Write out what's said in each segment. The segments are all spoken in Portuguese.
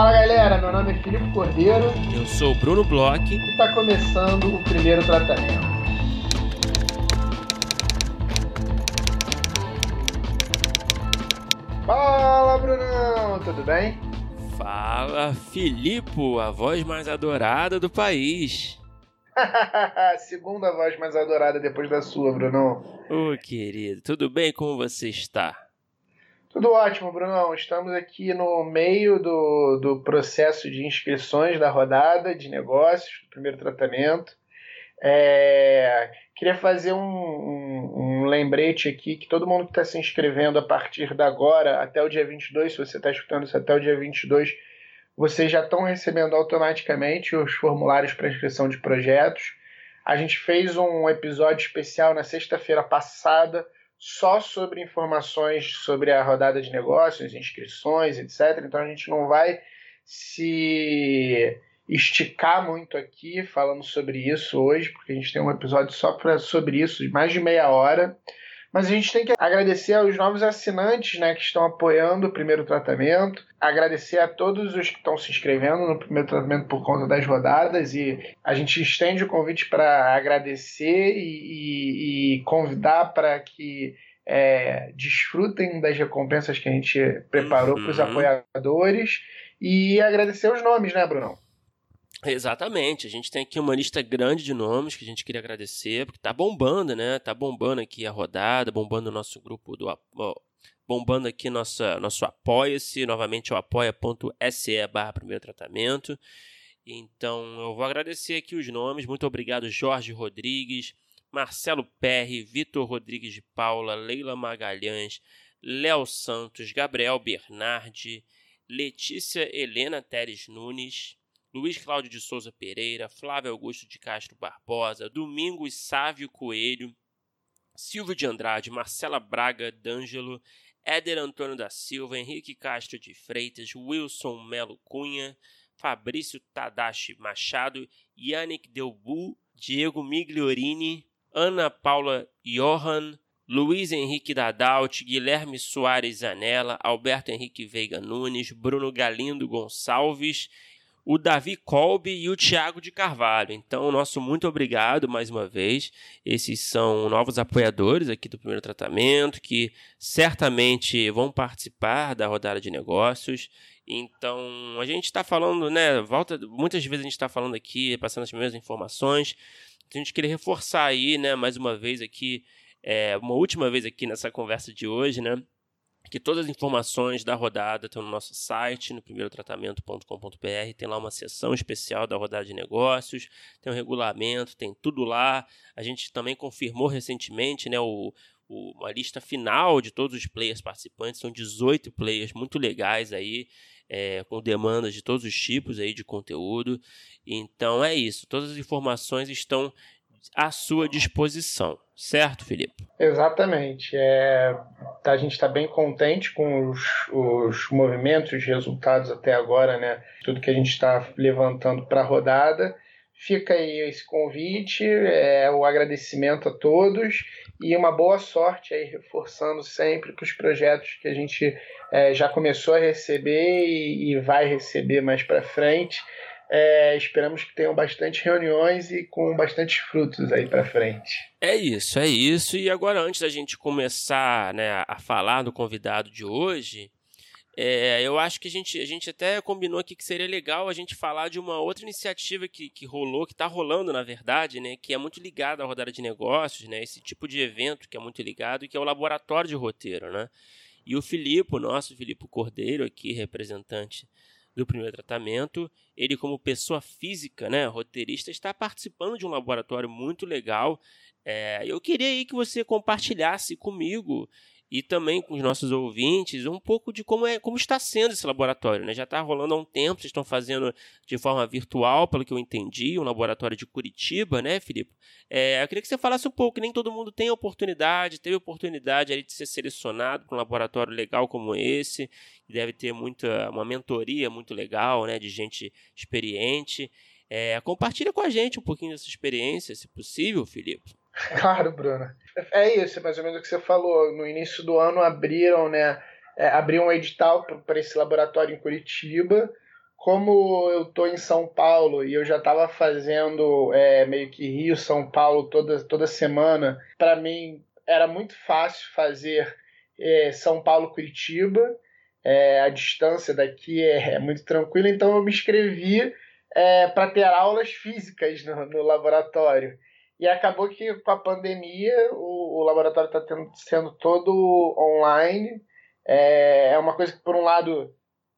Fala galera, meu nome é Filipe Cordeiro. Eu sou o Bruno Bloch. E está começando o primeiro tratamento. Fala Brunão, tudo bem? Fala Filipe, a voz mais adorada do país. Segunda voz mais adorada depois da sua, Brunão. Ô oh, querido, tudo bem? Como você está? Tudo ótimo, Brunão. Estamos aqui no meio do, do processo de inscrições da rodada de negócios, do primeiro tratamento. É, queria fazer um, um, um, lembrete aqui que todo mundo que está se inscrevendo a partir da agora até o dia 22, se você está escutando isso até o dia 22, vocês já estão recebendo automaticamente os formulários para inscrição de projetos. A gente fez um episódio especial na sexta-feira passada só sobre informações sobre a rodada de negócios, inscrições, etc. Então a gente não vai se esticar muito aqui falando sobre isso hoje, porque a gente tem um episódio só pra, sobre isso, de mais de meia hora. Mas a gente tem que agradecer aos novos assinantes né, que estão apoiando o primeiro tratamento, agradecer a todos os que estão se inscrevendo no primeiro tratamento por conta das rodadas e a gente estende o convite para agradecer e, e, e convidar para que é, desfrutem das recompensas que a gente preparou uhum. para os apoiadores e agradecer os nomes, né, Brunão? Exatamente, a gente tem aqui uma lista grande de nomes que a gente queria agradecer, porque tá bombando, né? Tá bombando aqui a rodada, bombando o nosso grupo do bombando aqui nossa, nosso apoia-se, novamente o apoia.se barra primeiro tratamento. Então eu vou agradecer aqui os nomes, muito obrigado Jorge Rodrigues, Marcelo Perry, Vitor Rodrigues de Paula, Leila Magalhães, Léo Santos, Gabriel Bernardi, Letícia Helena Teres Nunes, Luiz Cláudio de Souza Pereira, Flávio Augusto de Castro Barbosa, Domingos Sávio Coelho, Silvio de Andrade, Marcela Braga D'Angelo, Éder Antônio da Silva, Henrique Castro de Freitas, Wilson Melo Cunha, Fabrício Tadashi Machado, Yannick Delbu, Diego Migliorini, Ana Paula Johan, Luiz Henrique Dadalt, Guilherme Soares Zanella, Alberto Henrique Veiga Nunes, Bruno Galindo Gonçalves o Davi Kolbe e o Thiago de Carvalho. Então, nosso muito obrigado mais uma vez. Esses são novos apoiadores aqui do primeiro tratamento que certamente vão participar da rodada de negócios. Então, a gente está falando, né? Volta, muitas vezes a gente está falando aqui, passando as mesmas informações. A gente queria reforçar aí, né, mais uma vez aqui, é, uma última vez aqui nessa conversa de hoje, né? Que todas as informações da rodada estão no nosso site, no primeirotratamento.com.br. Tem lá uma seção especial da rodada de negócios, tem um regulamento, tem tudo lá. A gente também confirmou recentemente né, o, o, uma lista final de todos os players participantes. São 18 players muito legais aí, é, com demandas de todos os tipos aí de conteúdo. Então é isso. Todas as informações estão à sua disposição. Certo, Felipe? Exatamente. É, a gente está bem contente com os, os movimentos, os resultados até agora, né? Tudo que a gente está levantando para a rodada. Fica aí esse convite, é, o agradecimento a todos e uma boa sorte aí, reforçando sempre para os projetos que a gente é, já começou a receber e, e vai receber mais para frente. É, esperamos que tenham bastante reuniões e com bastantes frutos aí para frente. É isso, é isso. E agora, antes da gente começar né, a falar do convidado de hoje, é, eu acho que a gente, a gente até combinou aqui que seria legal a gente falar de uma outra iniciativa que, que rolou, que está rolando, na verdade, né, que é muito ligada à rodada de negócios, né, esse tipo de evento que é muito ligado, que é o laboratório de roteiro. Né? E o Filipe, o nosso Filipe Cordeiro, aqui, representante do primeiro tratamento. Ele, como pessoa física, né, roteirista, está participando de um laboratório muito legal. É, eu queria aí que você compartilhasse comigo e também com os nossos ouvintes um pouco de como, é, como está sendo esse laboratório. Né? Já está rolando há um tempo, vocês estão fazendo de forma virtual, pelo que eu entendi, um laboratório de Curitiba, né, Filipe? É, eu queria que você falasse um pouco, nem todo mundo tem oportunidade, teve oportunidade ali de ser selecionado para um laboratório legal como esse, que deve ter muita, uma mentoria muito legal, né, de gente experiente. É, compartilha com a gente um pouquinho dessa experiência, se possível, Filipe. Claro, Bruno. É isso, é mais ou menos o que você falou. No início do ano abriram, né? É, abriram um edital para esse laboratório em Curitiba como eu tô em São Paulo e eu já estava fazendo é, meio que Rio, São Paulo toda, toda semana, para mim era muito fácil fazer é, São Paulo Curitiba. É, a distância daqui é, é, muito tranquila, então eu me inscrevi para ter aulas físicas no, no, laboratório. E acabou que com a pandemia o, o laboratório está sendo todo online. É, é uma coisa que, por um lado,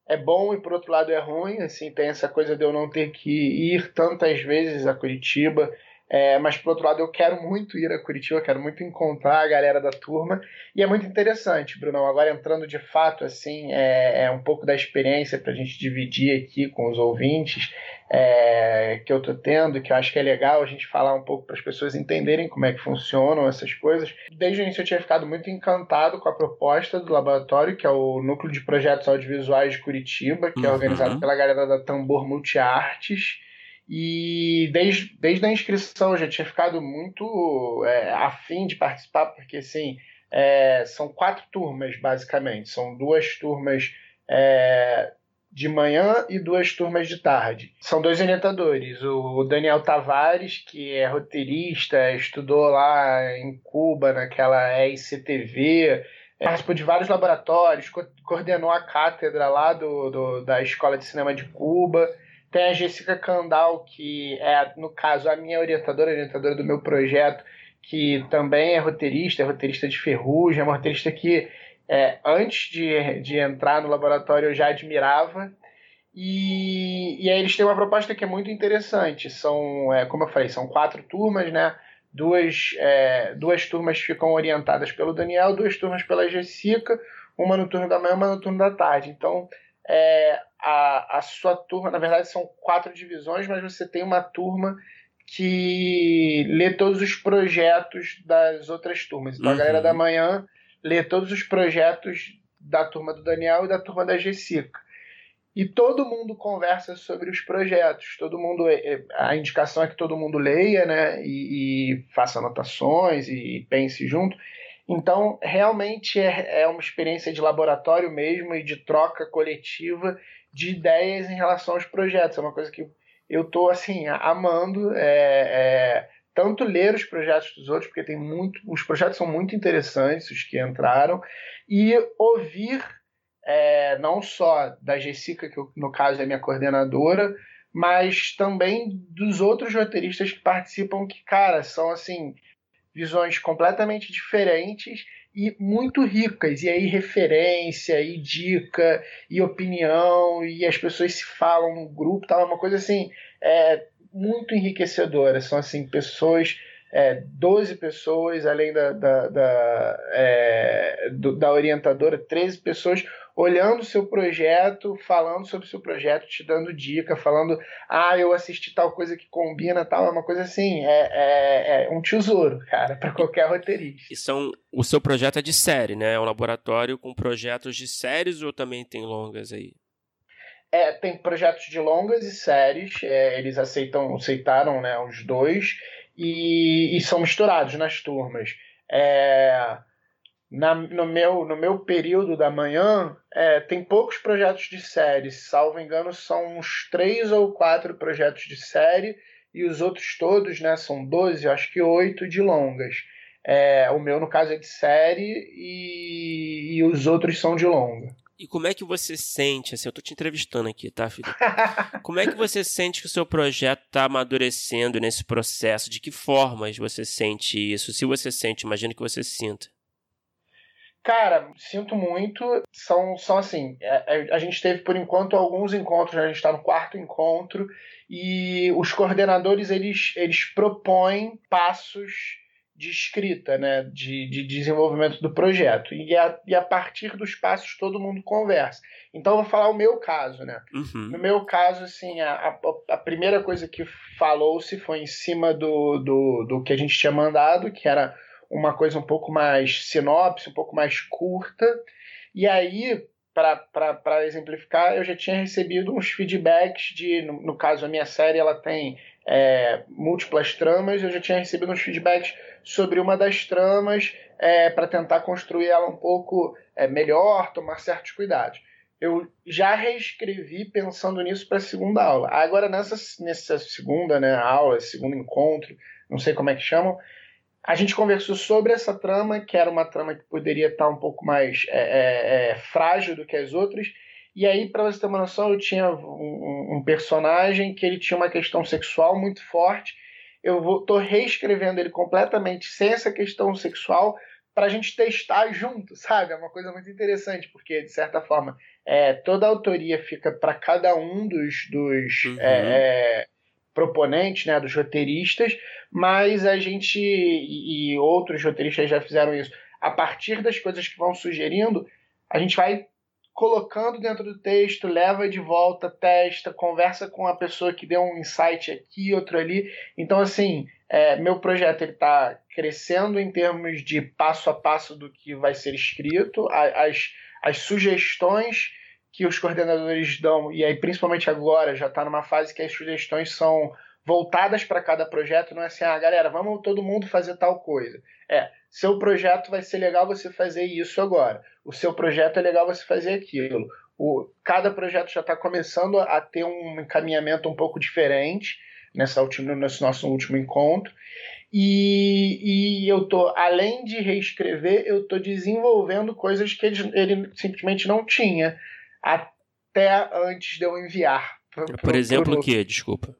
é bom e por outro lado é ruim. Assim, tem essa coisa de eu não ter que ir tantas vezes a Curitiba é, mas, por outro lado, eu quero muito ir a Curitiba, quero muito encontrar a galera da turma. E é muito interessante, Brunão. Agora, entrando de fato, assim, é, é um pouco da experiência para a gente dividir aqui com os ouvintes é, que eu estou tendo, que eu acho que é legal a gente falar um pouco para as pessoas entenderem como é que funcionam essas coisas. Desde o início, eu tinha ficado muito encantado com a proposta do laboratório, que é o Núcleo de Projetos Audiovisuais de Curitiba, que é uhum. organizado pela galera da Tambor Multiartes. E desde, desde a inscrição eu já tinha ficado muito é, afim de participar, porque assim, é, são quatro turmas, basicamente. São duas turmas é, de manhã e duas turmas de tarde. São dois orientadores. O Daniel Tavares, que é roteirista, estudou lá em Cuba, naquela EICTV, participou de vários laboratórios, co coordenou a cátedra lá do, do, da Escola de Cinema de Cuba. Tem a Jessica Candal, que é, no caso, a minha orientadora, orientadora do meu projeto, que também é roteirista, é roteirista de Ferrugem, é uma roteirista que é, antes de, de entrar no laboratório eu já admirava. E, e aí eles têm uma proposta que é muito interessante. São, é, como eu falei, são quatro turmas, né? Duas, é, duas turmas ficam orientadas pelo Daniel, duas turmas pela Jessica, uma no turno da manhã, uma no turno da tarde. Então, é, a, a sua turma, na verdade, são quatro divisões, mas você tem uma turma que lê todos os projetos das outras turmas. Então uhum. a galera da manhã lê todos os projetos da turma do Daniel e da turma da Jessica. E todo mundo conversa sobre os projetos, todo mundo é, é, a indicação é que todo mundo leia, né, e, e faça anotações e pense junto. Então, realmente é, é uma experiência de laboratório mesmo e de troca coletiva de ideias em relação aos projetos. É uma coisa que eu estou assim amando. É, é, tanto ler os projetos dos outros, porque tem muito, os projetos são muito interessantes, os que entraram, e ouvir é, não só da Jessica, que no caso é minha coordenadora, mas também dos outros roteiristas que participam, que, cara, são assim visões completamente diferentes e muito ricas. E aí, referência, e dica, e opinião, e as pessoas se falam no grupo, tal, é uma coisa assim, é, muito enriquecedora. São assim, pessoas. É, 12 pessoas, além da, da, da, é, do, da orientadora, 13 pessoas olhando o seu projeto, falando sobre o seu projeto, te dando dica, falando, ah, eu assisti tal coisa que combina, tal, é uma coisa assim, é, é, é um tesouro, cara, para qualquer roteirista. E são, o seu projeto é de série, né? É um laboratório com projetos de séries ou também tem longas aí? É, tem projetos de longas e séries, é, eles aceitam, aceitaram né, os dois, e, e são misturados nas turmas. É, na, no, meu, no meu período da manhã, é, tem poucos projetos de série. Salvo engano, são uns três ou quatro projetos de série, e os outros todos, né, são 12, acho que oito de longas. É, o meu, no caso, é de série e, e, os outros são de longa. E como é que você sente, assim, eu tô te entrevistando aqui, tá, Felipe? como é que você sente que o seu projeto está amadurecendo nesse processo? De que formas você sente isso? Se você sente, imagino que você sinta. Cara, sinto muito. São, são assim, a, é, é, a gente teve por enquanto alguns encontros, né? a gente está no quarto encontro, e os coordenadores eles, eles propõem passos de escrita, né? de, de desenvolvimento do projeto. E a, e a partir dos passos todo mundo conversa. Então eu vou falar o meu caso, né? Uhum. No meu caso, assim, a, a, a primeira coisa que falou-se foi em cima do, do, do que a gente tinha mandado, que era uma coisa um pouco mais sinopse, um pouco mais curta. E aí, para exemplificar, eu já tinha recebido uns feedbacks de, no, no caso, a minha série ela tem é, múltiplas tramas, eu já tinha recebido uns feedbacks sobre uma das tramas é, para tentar construir ela um pouco é, melhor, tomar certos cuidados. eu já reescrevi pensando nisso para a segunda aula. Agora, nessa, nessa segunda né, aula, segundo encontro, não sei como é que chamam, a gente conversou sobre essa trama, que era uma trama que poderia estar um pouco mais é, é, é, frágil do que as outras. E aí, para você ter uma noção, eu tinha um, um, personagem que ele tinha uma questão sexual muito forte. Eu estou reescrevendo ele completamente sem essa questão sexual para a gente testar junto, sabe? É uma coisa muito interessante, porque, de certa forma, é, toda a autoria fica para cada um dos, dos uhum. é, é, proponentes, né, dos roteiristas, mas a gente e, outros roteiristas já fizeram isso. A partir das coisas que vão sugerindo, a gente vai colocando dentro do texto, leva de volta, testa, conversa com a pessoa que deu um insight aqui, outro ali. Então, assim, é, meu projeto está crescendo em termos de passo a passo do que vai ser escrito, as, as sugestões que os coordenadores dão, e aí principalmente agora já está numa fase que as sugestões são voltadas para cada projeto, não é assim, ah, galera, vamos todo mundo fazer tal coisa. É, seu projeto vai ser legal você fazer isso agora. O seu projeto é legal você fazer aquilo. O, cada projeto já está começando a ter um encaminhamento um pouco diferente nessa última, nesse nosso último encontro. E, e eu tô, além de reescrever, eu tô desenvolvendo coisas que ele, ele simplesmente não tinha até antes de eu enviar. Pro, pro, Por exemplo, o que? Desculpa.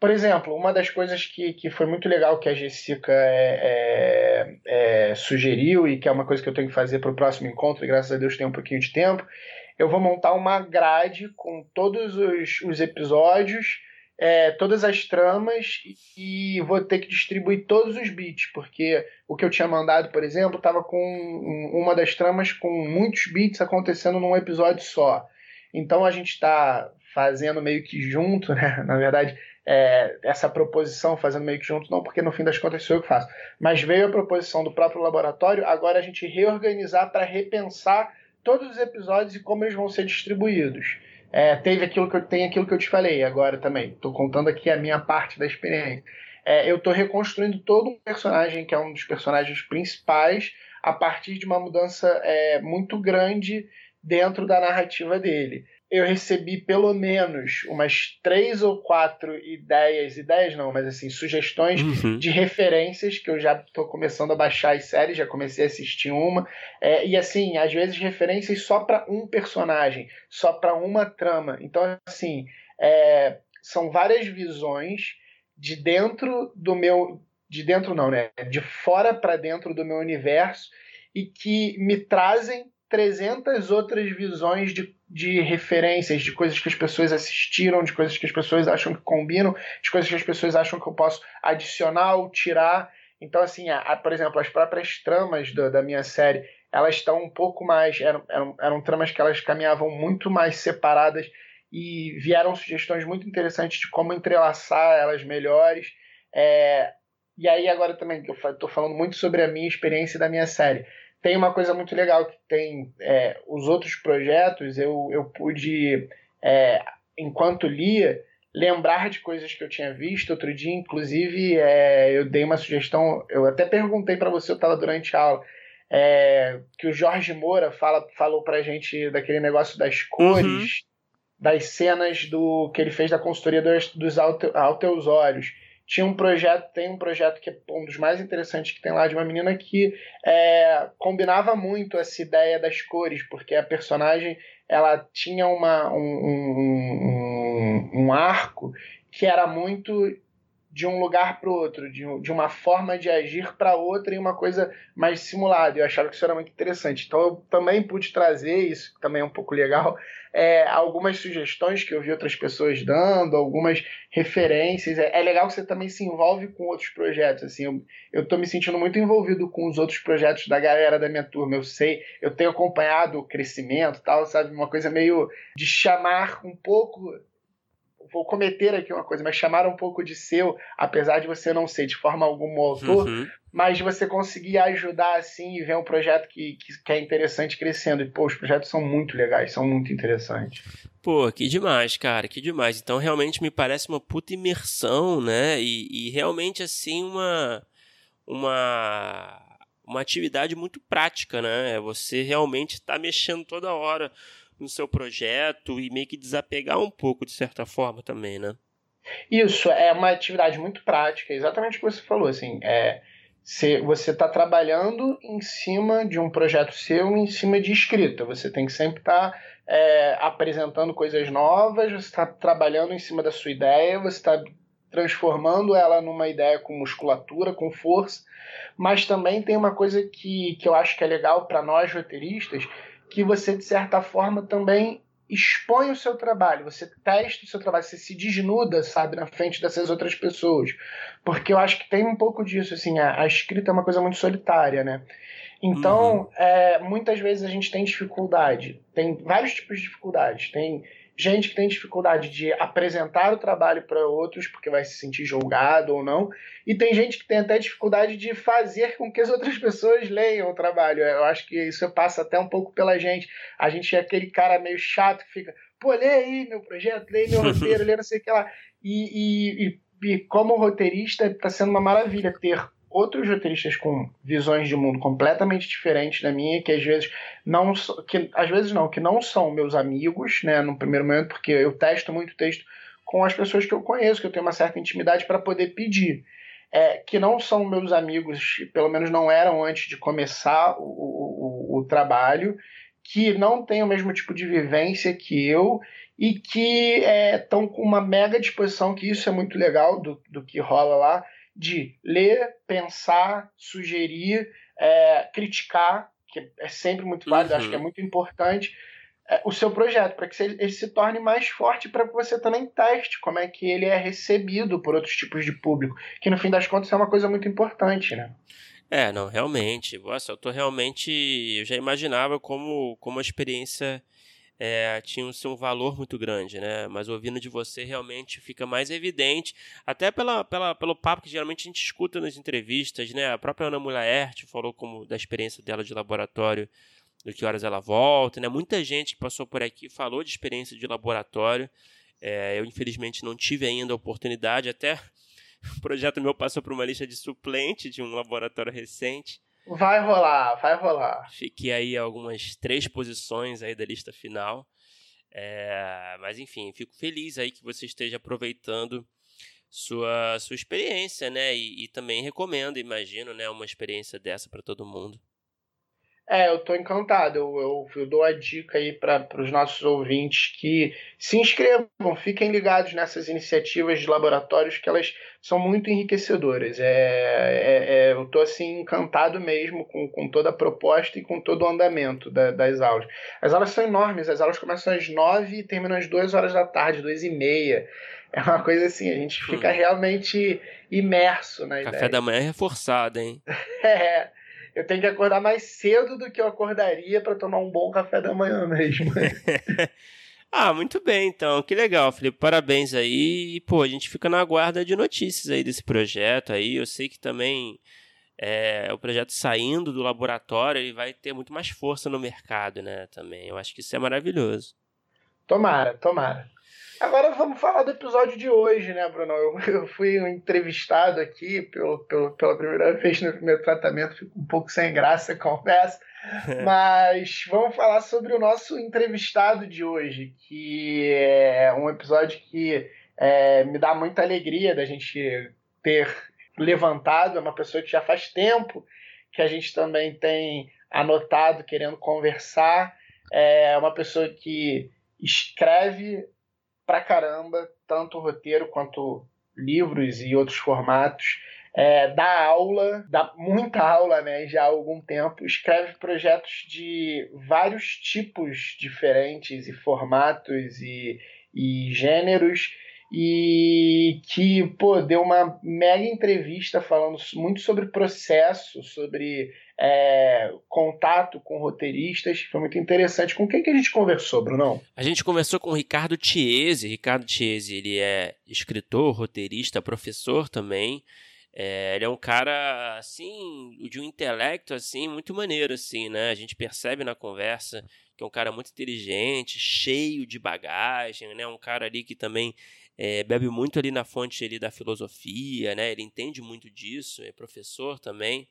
Por exemplo, uma das coisas que, que foi muito legal que a Jessica é, é, é, sugeriu e que é uma coisa que eu tenho que fazer para o próximo encontro, e graças a Deus tem um pouquinho de tempo, eu vou montar uma grade com todos os, os episódios, é, todas as tramas e vou ter que distribuir todos os bits, porque o que eu tinha mandado, por exemplo, estava com uma das tramas com muitos bits acontecendo num episódio só. Então a gente está fazendo meio que junto, né? Na verdade, é, essa proposição fazendo meio que junto, não porque no fim das contas sou eu que faço, mas veio a proposição do próprio laboratório, agora a gente reorganizar para repensar todos os episódios e como eles vão ser distribuídos. É, teve aquilo que eu tem aquilo que eu te falei agora também. Estou contando aqui a minha parte da experiência. É, eu estou reconstruindo todo um personagem que é um dos personagens principais a partir de uma mudança é, muito grande dentro da narrativa dele eu recebi pelo menos umas três ou quatro ideias, ideias não, mas assim, sugestões uhum. de referências que eu já estou começando a baixar as séries, já comecei a assistir uma. É, e assim, às vezes referências só para um personagem, só para uma trama. Então, assim, é, são várias visões de dentro do meu. De dentro não, né? De fora para dentro do meu universo e que me trazem 300 outras visões de, de referências, de coisas que as pessoas assistiram, de coisas que as pessoas acham que combinam, de coisas que as pessoas acham que eu posso adicionar ou tirar. Então, assim, a, a, por exemplo, as próprias tramas do, da minha série, elas estão um pouco mais. Eram, eram, eram tramas que elas caminhavam muito mais separadas e vieram sugestões muito interessantes de como entrelaçar elas melhores. É, e aí, agora também, eu estou falando muito sobre a minha experiência da minha série tem uma coisa muito legal que tem é, os outros projetos, eu, eu pude, é, enquanto lia, lembrar de coisas que eu tinha visto. Outro dia, inclusive, é, eu dei uma sugestão, eu até perguntei para você, eu estava durante a aula, é, que o Jorge Moura fala, falou pra gente daquele negócio das cores, uhum. das cenas do que ele fez da consultoria dos, dos Alteus Olhos tinha um projeto, tem um projeto que é um dos mais interessantes que tem lá de uma menina que é, combinava muito essa ideia das cores, porque a personagem ela tinha uma, um, um, um arco que era muito de um lugar para outro, de, de uma forma de agir para outra e uma coisa mais simulada. Eu achava que isso era muito interessante. Então eu também pude trazer, isso também é um pouco legal, é, algumas sugestões que eu vi outras pessoas dando, algumas referências. É, é, legal que você também se envolve com outros projetos. Assim, eu, tô me sentindo muito envolvido com os outros projetos da galera da minha turma. Eu sei, eu tenho acompanhado o crescimento tal, sabe? Uma coisa meio de chamar um pouco vou cometer aqui uma coisa, mas chamar um pouco de seu, apesar de você não ser de forma alguma autor, uhum. mas você conseguir ajudar assim e ver um projeto que, que, que, é interessante crescendo. E, pô, os projetos são muito legais, são muito interessantes. Pô, que demais, cara, que demais. Então, realmente me parece uma puta imersão, né? E, e realmente, assim, uma. Uma uma atividade muito prática, né? Você realmente está mexendo toda hora no seu projeto e meio que desapegar um pouco, de certa forma, também, né? Isso, é uma atividade muito prática, exatamente o que você falou, assim, é, se você está trabalhando em cima de um projeto seu, em cima de escrita, você tem que sempre estar tá, é, apresentando coisas novas, você está trabalhando em cima da sua ideia, você está transformando ela numa ideia com musculatura, com força, mas também tem uma coisa que, que eu acho que é legal para nós roteiristas, que você, de certa forma, também expõe o seu trabalho, você testa o seu trabalho, você se desnuda, sabe, na frente dessas outras pessoas. Porque eu acho que tem um pouco disso, assim, a, a escrita é uma coisa muito solitária, né? Então, uhum. é, muitas vezes a gente tem dificuldade, tem vários tipos de dificuldades. Tem gente que tem dificuldade de apresentar o trabalho para outros porque vai se sentir julgado ou não, e tem gente que tem até dificuldade de fazer com que as outras pessoas leiam o trabalho. Eu acho que isso passa até um pouco pela gente. A gente é aquele cara meio chato que fica, pô, lê aí meu projeto, lê meu roteiro, lê não sei o que lá. E, e, e como roteirista, está sendo uma maravilha ter outros roteiristas com visões de mundo completamente diferentes da minha, que às vezes não que às vezes não, que não são meus amigos, né, no primeiro momento, porque eu testo muito texto com as pessoas que eu conheço, que eu tenho uma certa intimidade para poder pedir. É, que não são meus amigos, pelo menos não eram antes de começar o, o, o trabalho, que não têm o mesmo tipo de vivência que eu e que estão é, com uma mega disposição, que isso é muito legal do, do que rola lá, de ler, pensar, sugerir, é, criticar, que é sempre muito válido, uhum. acho que é uhum. muito importante, é, o seu projeto, para que ele se torne mais forte, para que você também teste como é que ele é recebido por outros tipos de público, que no fim das contas é uma coisa muito importante, né? É, não, realmente. Nossa, eu tô realmente. Eu já imaginava como, como a experiência é, tinha um, um valor muito grande, né? Mas ouvindo de você realmente fica mais evidente, até pela, pela, pelo papo que geralmente a gente escuta nas entrevistas, né? A própria Ana Mulaert falou como da experiência dela de laboratório, do que horas ela volta, né? Muita gente que passou por aqui falou de experiência de laboratório. É, eu infelizmente não tive ainda a oportunidade, até o projeto meu passou por uma lista de suplente de um laboratório recente. Vai rolar, vai rolar. Fiquei aí algumas três posições aí da lista final. É, mas enfim, fico feliz aí que você esteja aproveitando sua, sua experiência, né? E, e também recomendo, imagino, né, uma experiência dessa para todo mundo. É, eu tô encantado. Eu, eu, eu dou a dica aí para os nossos ouvintes que se inscrevam, fiquem ligados nessas iniciativas de laboratórios que elas são muito enriquecedoras. É, é, é, eu tô assim encantado mesmo com, com toda a proposta e com todo o andamento da, das aulas. As aulas são enormes, as aulas começam às nove e terminam às duas horas da tarde, duas e meia. É uma coisa assim, a gente fica hum. realmente imerso na Café ideia. Café da manhã é reforçado, hein? é eu tenho que acordar mais cedo do que eu acordaria para tomar um bom café da manhã mesmo. ah, muito bem, então. Que legal, Felipe. Parabéns aí. E, pô, a gente fica na guarda de notícias aí desse projeto aí. Eu sei que também é, o projeto saindo do laboratório ele vai ter muito mais força no mercado, né? Também. Eu acho que isso é maravilhoso. Tomara, tomara. Agora vamos falar do episódio de hoje, né, Bruno? Eu, eu fui entrevistado aqui pelo, pelo, pela primeira vez no primeiro tratamento, fico um pouco sem graça a conversa, mas vamos falar sobre o nosso entrevistado de hoje, que é um episódio que é, me dá muita alegria da gente ter levantado, é uma pessoa que já faz tempo que a gente também tem anotado, querendo conversar, é uma pessoa que escreve pra caramba, tanto roteiro quanto livros e outros formatos. É, dá aula, dá muita aula né, já há algum tempo, escreve projetos de vários tipos diferentes e formatos e, e gêneros e que pô, deu uma mega entrevista falando muito sobre processo, sobre é, contato com roteiristas, foi muito interessante. Com quem que a gente conversou, Brunão? A gente conversou com o Ricardo Chiesi. Ricardo Chiesi, ele é escritor, roteirista, professor também. É, ele é um cara, assim, de um intelecto, assim, muito maneiro, assim, né? A gente percebe na conversa que é um cara muito inteligente, cheio de bagagem, né? Um cara ali que também é, bebe muito ali na fonte ali da filosofia, né? Ele entende muito disso, é professor também.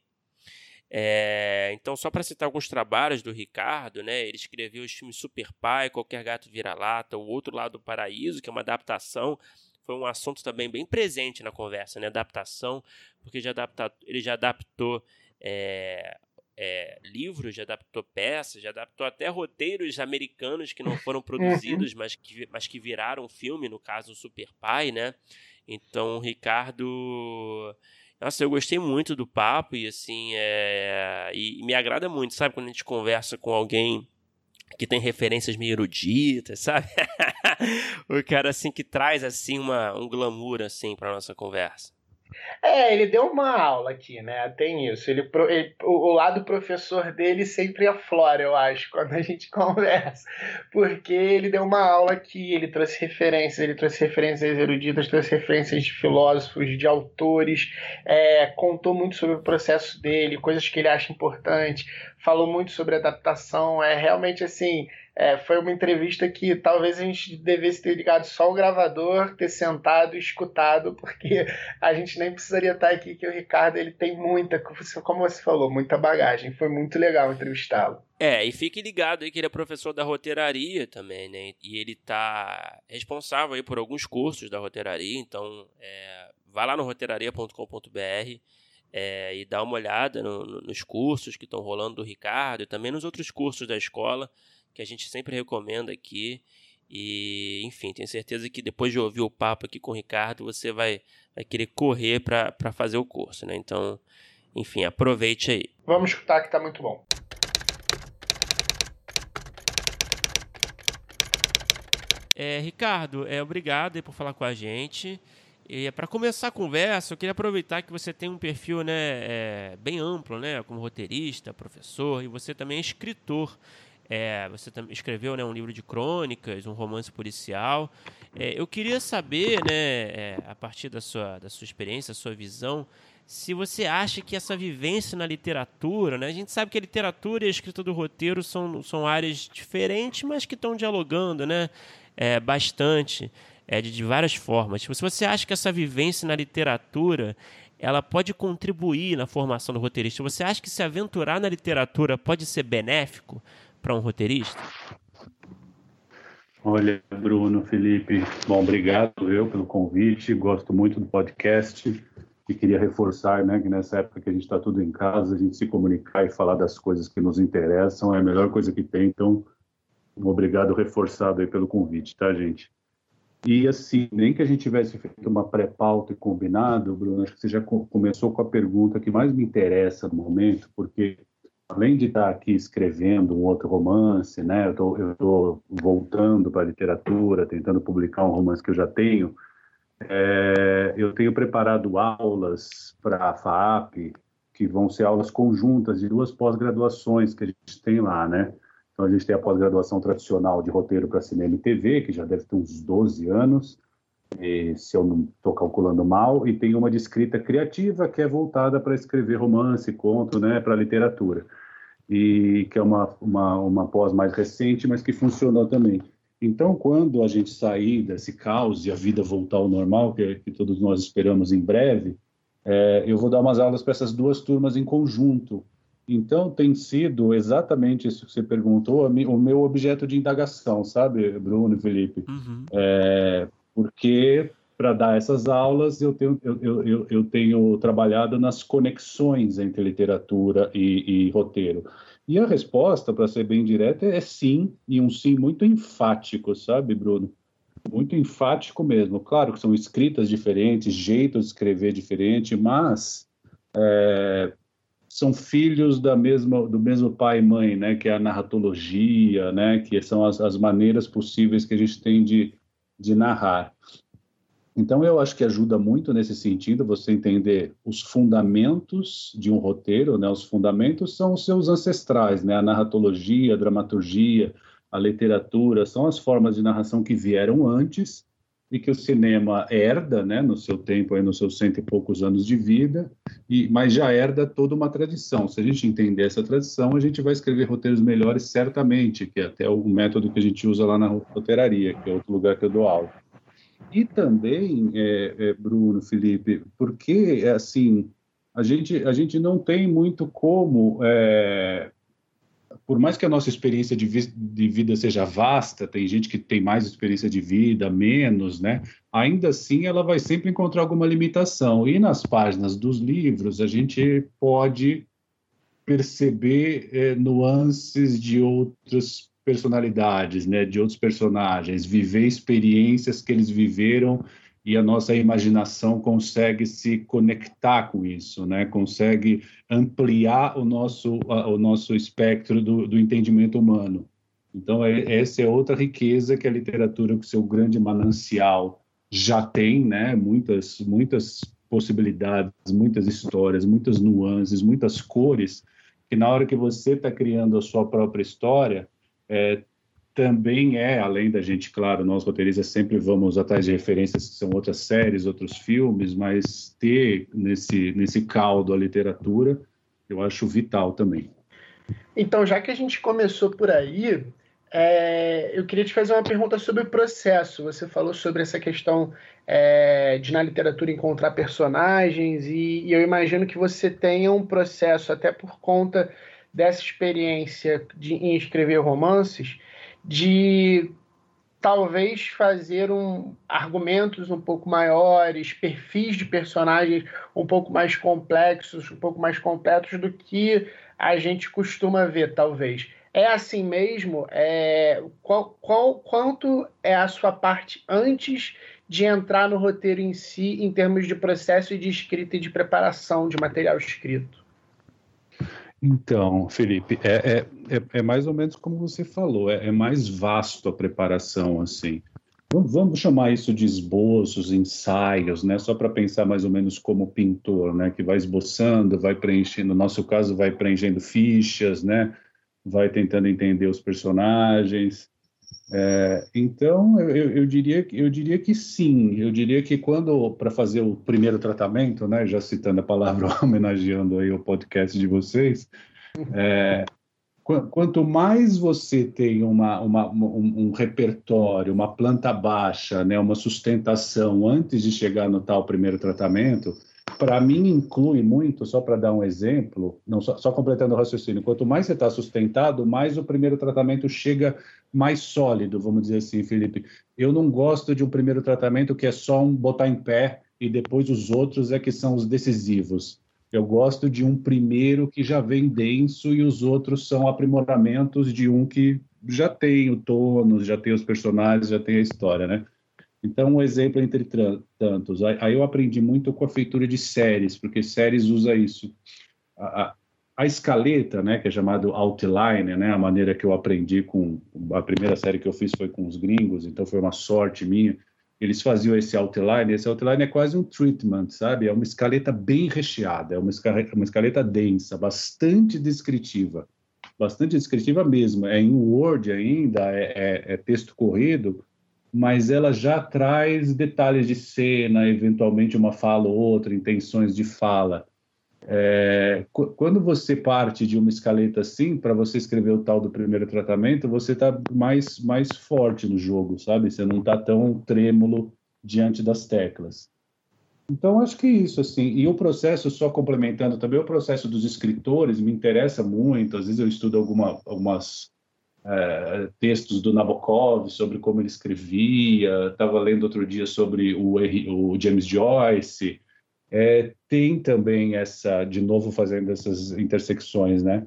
É, então, só para citar alguns trabalhos do Ricardo, né, ele escreveu os filmes Super Pai, Qualquer Gato Vira-Lata, O Outro Lado do Paraíso, que é uma adaptação, foi um assunto também bem presente na conversa, né, adaptação, porque já adapta, ele já adaptou é, é, livros, já adaptou peças, já adaptou até roteiros americanos que não foram produzidos, mas que, mas que viraram filme, no caso o Super Pai, né? Então, o Ricardo. Nossa, eu gostei muito do papo e assim, é... e, me agrada muito, sabe? Quando a gente conversa com alguém que tem referências meio eruditas, sabe? o cara assim que traz assim uma, um glamour assim para nossa conversa. É, ele deu uma aula aqui, né? Tem isso. Ele, ele, o, lado professor dele sempre aflora, eu acho, quando a gente conversa. Porque ele deu uma aula aqui, ele trouxe referências, ele trouxe referências eruditas, trouxe referências de filósofos, de autores, é, contou muito sobre o processo dele, coisas que ele acha importante, falou muito sobre adaptação. É realmente assim é, foi uma entrevista que talvez a gente devesse ter ligado só o gravador, ter sentado e escutado, porque a gente nem precisaria estar aqui, que o Ricardo ele tem muita, como você falou, muita bagagem. Foi muito legal entrevistá-lo. É, e fique ligado aí que ele é professor da roteiraria também, né? E ele tá responsável aí por alguns cursos da roteiraria, então é, vá lá no roteiraria.com.br é, e dá uma olhada no, no, nos cursos que estão rolando do Ricardo e também nos outros cursos da escola que a gente sempre recomenda aqui. E, enfim, tenho certeza que depois de ouvir o papo aqui com o Ricardo, você vai, vai querer correr para fazer o curso, né? Então, enfim, aproveite aí. Vamos escutar que tá muito bom. É, Ricardo, é, obrigado por falar com a gente. E para começar a conversa, eu queria aproveitar que você tem um perfil né, é, bem amplo, né, como roteirista, professor, e você também é escritor. É, você escreveu né, um livro de crônicas, um romance policial. É, eu queria saber, né, é, a partir da sua, da sua experiência, da sua visão, se você acha que essa vivência na literatura, né, a gente sabe que a literatura e a escrita do roteiro são, são áreas diferentes, mas que estão dialogando né, é, bastante, é, de, de várias formas. Se você acha que essa vivência na literatura ela pode contribuir na formação do roteirista, você acha que se aventurar na literatura pode ser benéfico? Para um roteirista? Olha, Bruno, Felipe, bom, obrigado eu pelo convite, gosto muito do podcast e queria reforçar, né, que nessa época que a gente está tudo em casa, a gente se comunicar e falar das coisas que nos interessam é a melhor coisa que tem, então, obrigado reforçado aí pelo convite, tá, gente? E assim, nem que a gente tivesse feito uma pré-pauta e combinado, Bruno, acho que você já começou com a pergunta que mais me interessa no momento, porque além de estar aqui escrevendo um outro romance, né, eu estou voltando para a literatura, tentando publicar um romance que eu já tenho, é, eu tenho preparado aulas para a FAP, que vão ser aulas conjuntas de duas pós-graduações que a gente tem lá, né? Então, a gente tem a pós-graduação tradicional de roteiro para cinema e TV, que já deve ter uns 12 anos, se eu não estou calculando mal, e tem uma de escrita criativa, que é voltada para escrever romance, conto, né, para literatura e que é uma, uma, uma pós mais recente, mas que funcionou também. Então, quando a gente sair desse caos e a vida voltar ao normal, que, que todos nós esperamos em breve, é, eu vou dar umas aulas para essas duas turmas em conjunto. Então, tem sido exatamente isso que você perguntou, o meu objeto de indagação, sabe, Bruno e Felipe? Uhum. É, porque para dar essas aulas, eu tenho, eu, eu, eu tenho trabalhado nas conexões entre literatura e, e roteiro. E a resposta, para ser bem direta, é sim, e um sim muito enfático, sabe, Bruno? Muito enfático mesmo. Claro que são escritas diferentes, jeito de escrever diferente, mas é, são filhos da mesma, do mesmo pai e mãe, né? Que é a narratologia, né? Que são as, as maneiras possíveis que a gente tem de, de narrar. Então, eu acho que ajuda muito nesse sentido você entender os fundamentos de um roteiro, né? Os fundamentos são os seus ancestrais, né? A narratologia, a dramaturgia, a literatura, são as formas de narração que vieram antes e que o cinema herda, né? No seu tempo, aí, nos seus cento e poucos anos de vida, e, mas já herda toda uma tradição. Se a gente entender essa tradição, a gente vai escrever roteiros melhores, certamente, que é até o método que a gente usa lá na roteiraria, que é outro lugar que eu dou aula. E também, é, é, Bruno, Felipe, porque, assim, a gente, a gente não tem muito como é, por mais que a nossa experiência de, vi de, vida seja vasta, tem gente que tem mais experiência de vida, menos, né? Ainda assim, ela vai sempre encontrar alguma limitação. E nas páginas dos livros, a gente pode perceber é, nuances de outras personalidades, né? De outros personagens, viver experiências que eles viveram e a nossa imaginação consegue se conectar com isso, né? Consegue ampliar o nosso o nosso espectro do, do entendimento humano. Então é, essa é outra riqueza que a literatura, com seu grande manancial, já tem, né? Muitas muitas possibilidades, muitas histórias, muitas nuances, muitas cores que na hora que você está criando a sua própria história é, também é, além da gente, claro, nós roteiristas sempre vamos atrás de referências que são outras séries, outros filmes, mas ter nesse, nesse caldo a literatura, eu acho vital também. Então, já que a gente começou por aí, é, eu queria te fazer uma pergunta sobre o processo. Você falou sobre essa questão é, de na literatura encontrar personagens, e, e eu imagino que você tenha um processo, até por conta dessa experiência de, em escrever romances, de talvez fazer um, argumentos um pouco maiores, perfis de personagens um pouco mais complexos, um pouco mais completos do que a gente costuma ver, talvez. É assim mesmo? É, qual, qual, quanto é a sua parte antes de entrar no roteiro em si, em termos de processo de escrita e de preparação de material escrito? Então, Felipe, é, é, é, é, mais ou menos como você falou, é, é mais vasto a preparação, assim. Vamos, vamos chamar isso de esboços, ensaios, né? Só para pensar mais ou menos como pintor, né? Que vai esboçando, vai preenchendo, no nosso caso, vai preenchendo fichas, né? Vai tentando entender os personagens. É, então, eu, eu, diria, eu diria que sim. Eu diria que quando, para fazer o primeiro tratamento, né, já citando a palavra, homenageando aí o podcast de vocês, é, quanto mais você tem uma, uma, um, um, repertório, uma planta baixa, né, uma sustentação antes de chegar no tal primeiro tratamento, para mim inclui muito, só para dar um exemplo, não só, só completando o raciocínio, quanto mais você está sustentado, mais o primeiro tratamento chega mais sólido, vamos dizer assim, Felipe. Eu não gosto de um primeiro tratamento que é só um botar em pé e depois os outros é que são os decisivos. Eu gosto de um primeiro que já vem denso e os outros são aprimoramentos de um que já tem o tônus, já tem os personagens, já tem a história, né? Então, um exemplo entre tantos. Aí eu aprendi muito com a feitura de séries, porque séries usa isso. A, a, a escaleta, né, que é chamado outline, né, a maneira que eu aprendi com a primeira série que eu fiz foi com os gringos, então foi uma sorte minha. Eles faziam esse outline, esse outline é quase um treatment, sabe? É uma escaleta bem recheada, é uma escaleta, uma escaleta densa, bastante descritiva, bastante descritiva mesmo. É em Word ainda, é, é, é texto corrido, mas ela já traz detalhes de cena, eventualmente uma fala ou outra, intenções de fala. É, quando você parte de uma escaleta assim, para você escrever o tal do primeiro tratamento, você está mais, mais forte no jogo, sabe? Você não está tão trêmulo diante das teclas. Então, acho que é isso, assim. E o processo, só complementando também, o processo dos escritores me interessa muito. Às vezes eu estudo alguma, algumas é, textos do Nabokov sobre como ele escrevia. Estava lendo outro dia sobre o, o James Joyce. É, tem também essa, de novo fazendo essas intersecções, né?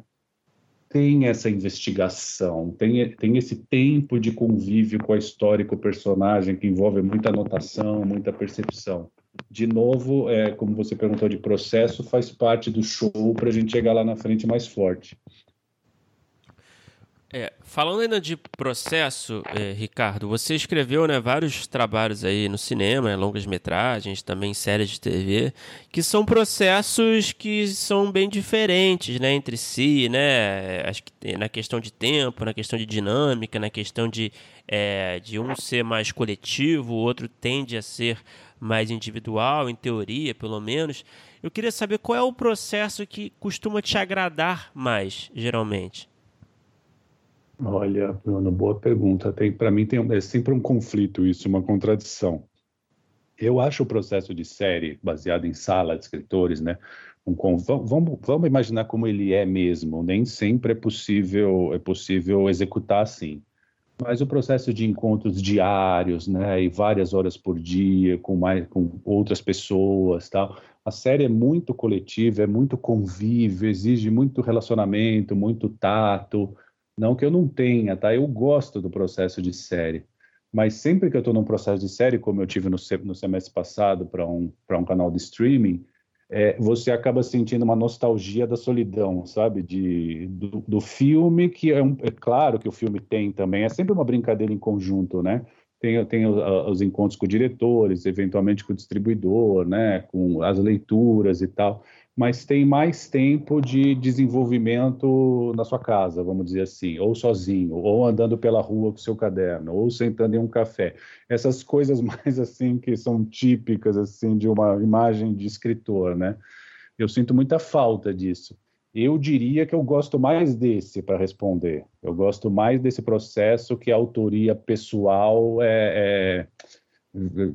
Tem essa investigação, tem, tem esse tempo de convívio com a história com o personagem que envolve muita anotação, muita percepção. De novo, é, como você perguntou de processo, faz parte do show para a gente chegar lá na frente mais forte. É, falando ainda de processo, é, Ricardo, você escreveu né, vários trabalhos aí no cinema, né, longas metragens, também séries de TV, que são processos que são bem diferentes né, entre si, né? Acho que na questão de tempo, na questão de dinâmica, na questão de, é, de um ser mais coletivo, o outro tende a ser mais individual, em teoria, pelo menos. Eu queria saber qual é o processo que costuma te agradar mais, geralmente. Olha, Bruno, boa pergunta. Para mim tem é sempre um conflito isso, uma contradição. Eu acho o processo de série baseado em sala de escritores, né, um vamos, vamos imaginar como ele é mesmo. Nem sempre é possível é possível executar assim. Mas o processo de encontros diários, né, e várias horas por dia com mais com outras pessoas, tal. A série é muito coletiva, é muito convívio, exige muito relacionamento, muito tato. Não que eu não tenha, tá? Eu gosto do processo de série. Mas sempre que eu estou num processo de série, como eu tive no, no semestre passado para um, um canal de streaming, é, você acaba sentindo uma nostalgia da solidão, sabe? De, do, do filme, que é, um, é claro que o filme tem também, é sempre uma brincadeira em conjunto, né? Tem, tem os, os encontros com diretores, eventualmente com o distribuidor, né? Com as leituras e tal mas tem mais tempo de desenvolvimento na sua casa, vamos dizer assim, ou sozinho, ou andando pela rua com seu caderno, ou sentando em um café. Essas coisas mais assim que são típicas assim de uma imagem de escritor, né? Eu sinto muita falta disso. Eu diria que eu gosto mais desse para responder. Eu gosto mais desse processo que a autoria pessoal é, é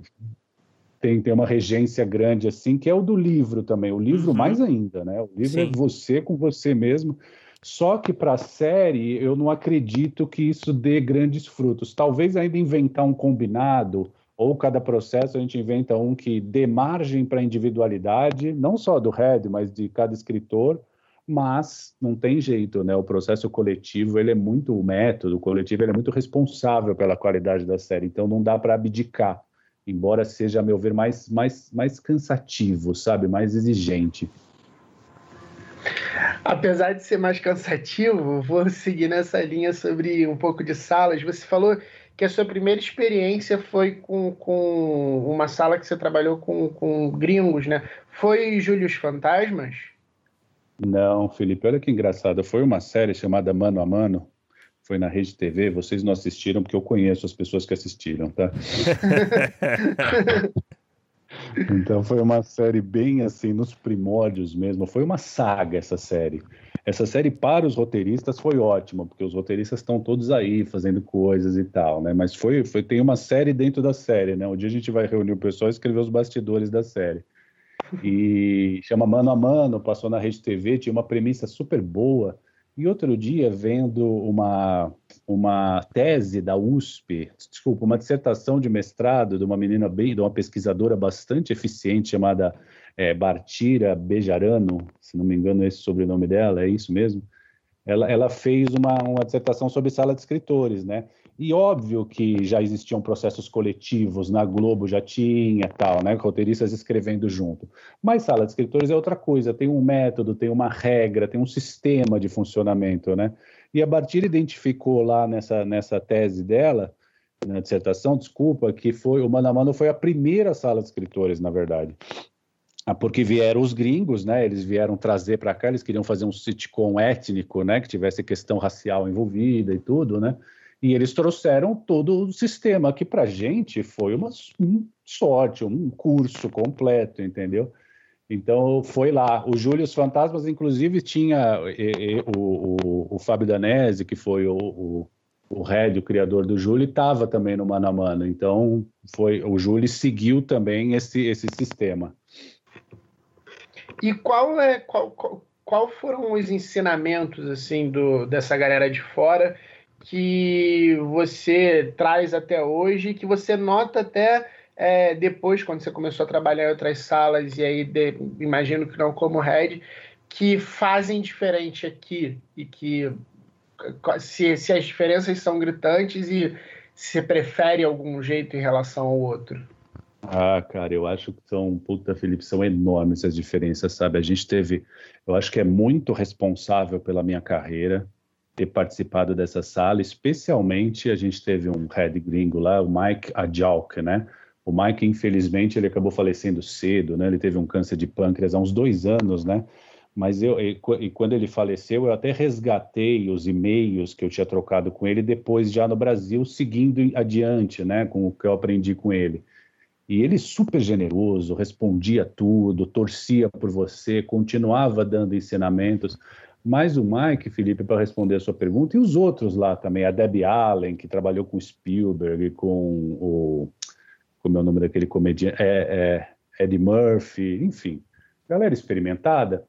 tem, tem uma regência grande assim, que é o do livro também. O livro uhum. mais ainda, né? O livro é Sim. é você com você mesmo. Só que para a série, eu não acredito que isso dê grandes frutos. Talvez ainda inventar um combinado, ou cada processo a gente inventa um que dê margem para a individualidade, não só do Red, mas de cada escritor, mas não tem jeito, né? O processo coletivo, ele é muito, o método coletivo, ele é muito responsável pela qualidade da série, então não dá para abdicar embora seja, a meu ver, mais, mais, mais cansativo, sabe? Mais exigente. Apesar de ser mais cansativo, vou seguir nessa linha sobre um pouco de salas. Você falou que a sua primeira experiência foi com, com uma sala que você trabalhou com, com gringos, né? Foi Júlio os Fantasmas? Não, Felipe, olha que engraçado. Foi uma série chamada Mano a Mano, foi na Rede TV, vocês não assistiram porque eu conheço as pessoas que assistiram, tá? então foi uma série bem assim, nos primórdios mesmo, foi uma saga essa série. Essa série para os roteiristas foi ótima, porque os roteiristas estão todos aí fazendo coisas e tal, né? Mas foi, foi tem uma série dentro da série, né? Um dia a gente vai reunir o pessoal e escrever os bastidores da série. E chama Mano a Mano, passou na Rede TV, tinha uma premissa super boa e outro dia, vendo uma, uma tese da USP, desculpa, uma dissertação de mestrado de uma menina bem, de uma pesquisadora bastante eficiente chamada é, Bartira Bejarano, se não me engano esse sobrenome dela, é isso mesmo? Ela, ela fez uma, uma dissertação sobre sala de escritores, né? E óbvio que já existiam processos coletivos, na Globo já tinha tal, né? Roteiristas escrevendo junto. Mas sala de escritores é outra coisa, tem um método, tem uma regra, tem um sistema de funcionamento, né? E a Bartir identificou lá nessa, nessa tese dela, na dissertação, desculpa, que foi o Mano a Mano foi a primeira sala de escritores, na verdade. Ah, porque vieram os gringos, né? Eles vieram trazer para cá, eles queriam fazer um sitcom étnico, né? Que tivesse questão racial envolvida e tudo, né? E eles trouxeram todo o sistema, que para a gente foi uma, sorte, um curso completo, entendeu? Então foi lá. O Júlio os Fantasmas, inclusive, tinha e, e, o, o, o, Fábio Danese, que foi o, o, o Red, o criador do Júlio, estava também no Mano a Mano. Então foi o Júlio seguiu também esse, esse sistema. E qual é qual, qual, qual foram os ensinamentos assim do, dessa galera de fora? Que você traz até hoje, que você nota até é, depois, quando você começou a trabalhar em outras salas, e aí de, imagino que não como head, que fazem diferente aqui e que se, se as diferenças são gritantes e se prefere algum jeito em relação ao outro. Ah, cara, eu acho que são, puta, Felipe, são enormes as diferenças, sabe? A gente teve, eu acho que é muito responsável pela minha carreira, ter participado dessa sala, especialmente a gente teve um head gringo lá, o Mike Ajalk, né? O Mike, infelizmente, ele acabou falecendo cedo, né? Ele teve um câncer de pâncreas há uns dois anos, né? Mas eu, e, e quando ele faleceu, eu até resgatei os e-mails que eu tinha trocado com ele depois já no Brasil, seguindo adiante, né? Com o que eu aprendi com ele. E ele super generoso, respondia tudo, torcia por você, continuava dando ensinamentos. Mas o Mike, Felipe, para responder a sua pergunta, e os outros lá também, a Debbie Allen, que trabalhou com Spielberg, com o. Como é o nome daquele comediante? É, é, Eddie Murphy, enfim. galera experimentada,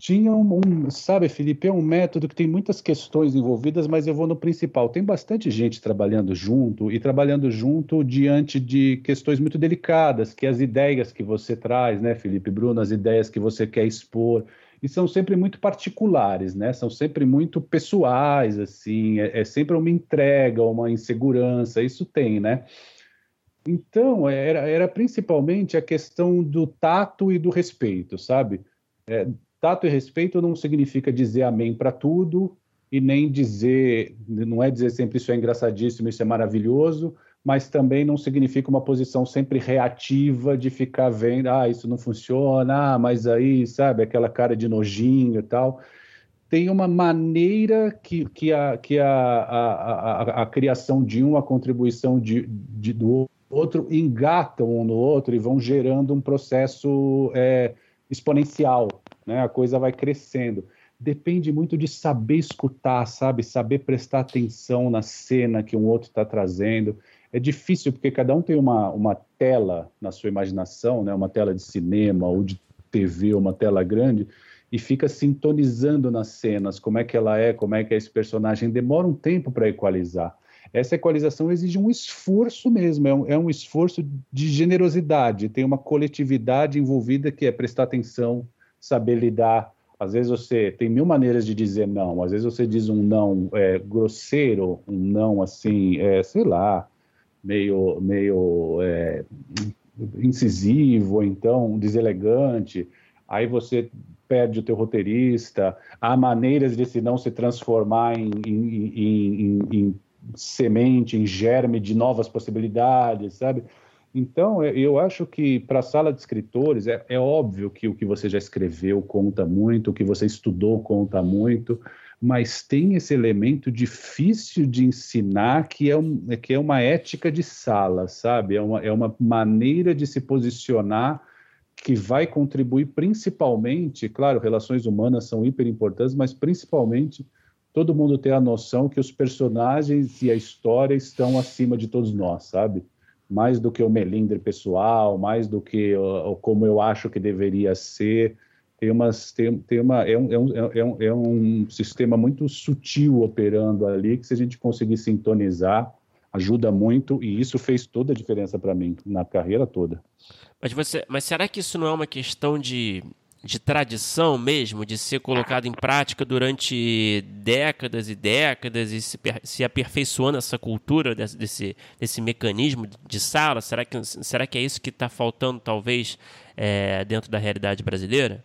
tinha um, um, sabe, Felipe, é um método que tem muitas questões envolvidas, mas eu vou no principal. Tem bastante gente trabalhando junto e trabalhando junto diante de questões muito delicadas, que as ideias que você traz, né, Felipe Bruno, as ideias que você quer expor, e são sempre muito particulares, né? São sempre muito pessoais, assim, é, é sempre uma entrega, uma insegurança, isso tem, né? Então, era, era principalmente a questão do tato e do respeito, sabe? É, Tato e respeito não significa dizer amém para tudo e nem dizer, não é dizer sempre isso é engraçadíssimo, isso é maravilhoso, mas também não significa uma posição sempre reativa de ficar vendo, ah, isso não funciona, ah, mas aí, sabe, aquela cara de nojinho e tal. Tem uma maneira que, que, a, que a, a, a, a criação de um, a contribuição de, de, do outro engatam um no outro e vão gerando um processo é, exponencial né? A coisa vai crescendo. Depende muito de saber escutar, sabe? Saber prestar atenção na cena que um outro está trazendo. É difícil porque cada um tem uma, uma tela na sua imaginação, né? Uma tela de cinema ou de TV, uma tela grande e fica sintonizando nas cenas, como é que ela é, como é que é esse personagem. Demora um tempo para equalizar. Essa equalização exige um esforço mesmo, é um, é um esforço de generosidade, tem uma coletividade envolvida que é prestar atenção, saber lidar. Às vezes você tem mil maneiras de dizer não. Às vezes você diz um não é, grosseiro, um não assim, é, sei lá, meio, meio é, incisivo, então deselegante. Aí você perde o teu roteirista. Há maneiras de se não se transformar em, em, em, em semente, em germe de novas possibilidades, sabe? Então, é, eu acho que para a sala de escritores é, é, óbvio que o que você já escreveu conta muito, o que você estudou conta muito, mas tem esse elemento difícil de ensinar que é, um, que é uma ética de sala, sabe? É uma, é uma maneira de se posicionar que vai contribuir principalmente, claro, relações humanas são hiper importantes, mas principalmente todo mundo ter a noção que os personagens e a história estão acima de todos nós, sabe? mais do que o melindre pessoal, mais do que uh, como eu acho que deveria ser. Tem, umas, tem, tem uma, é, um, é, um, é, um, é um sistema muito sutil operando ali, que se a gente conseguir sintonizar, ajuda muito, e isso fez toda a diferença para mim, na carreira toda. Mas, você, mas será que isso não é uma questão de de tradição mesmo, de ser colocado em prática durante décadas e décadas e se, se aperfeiçoando essa cultura desse, desse, desse, mecanismo de sala? Será que, será que é isso que está faltando, talvez, é, dentro da realidade brasileira?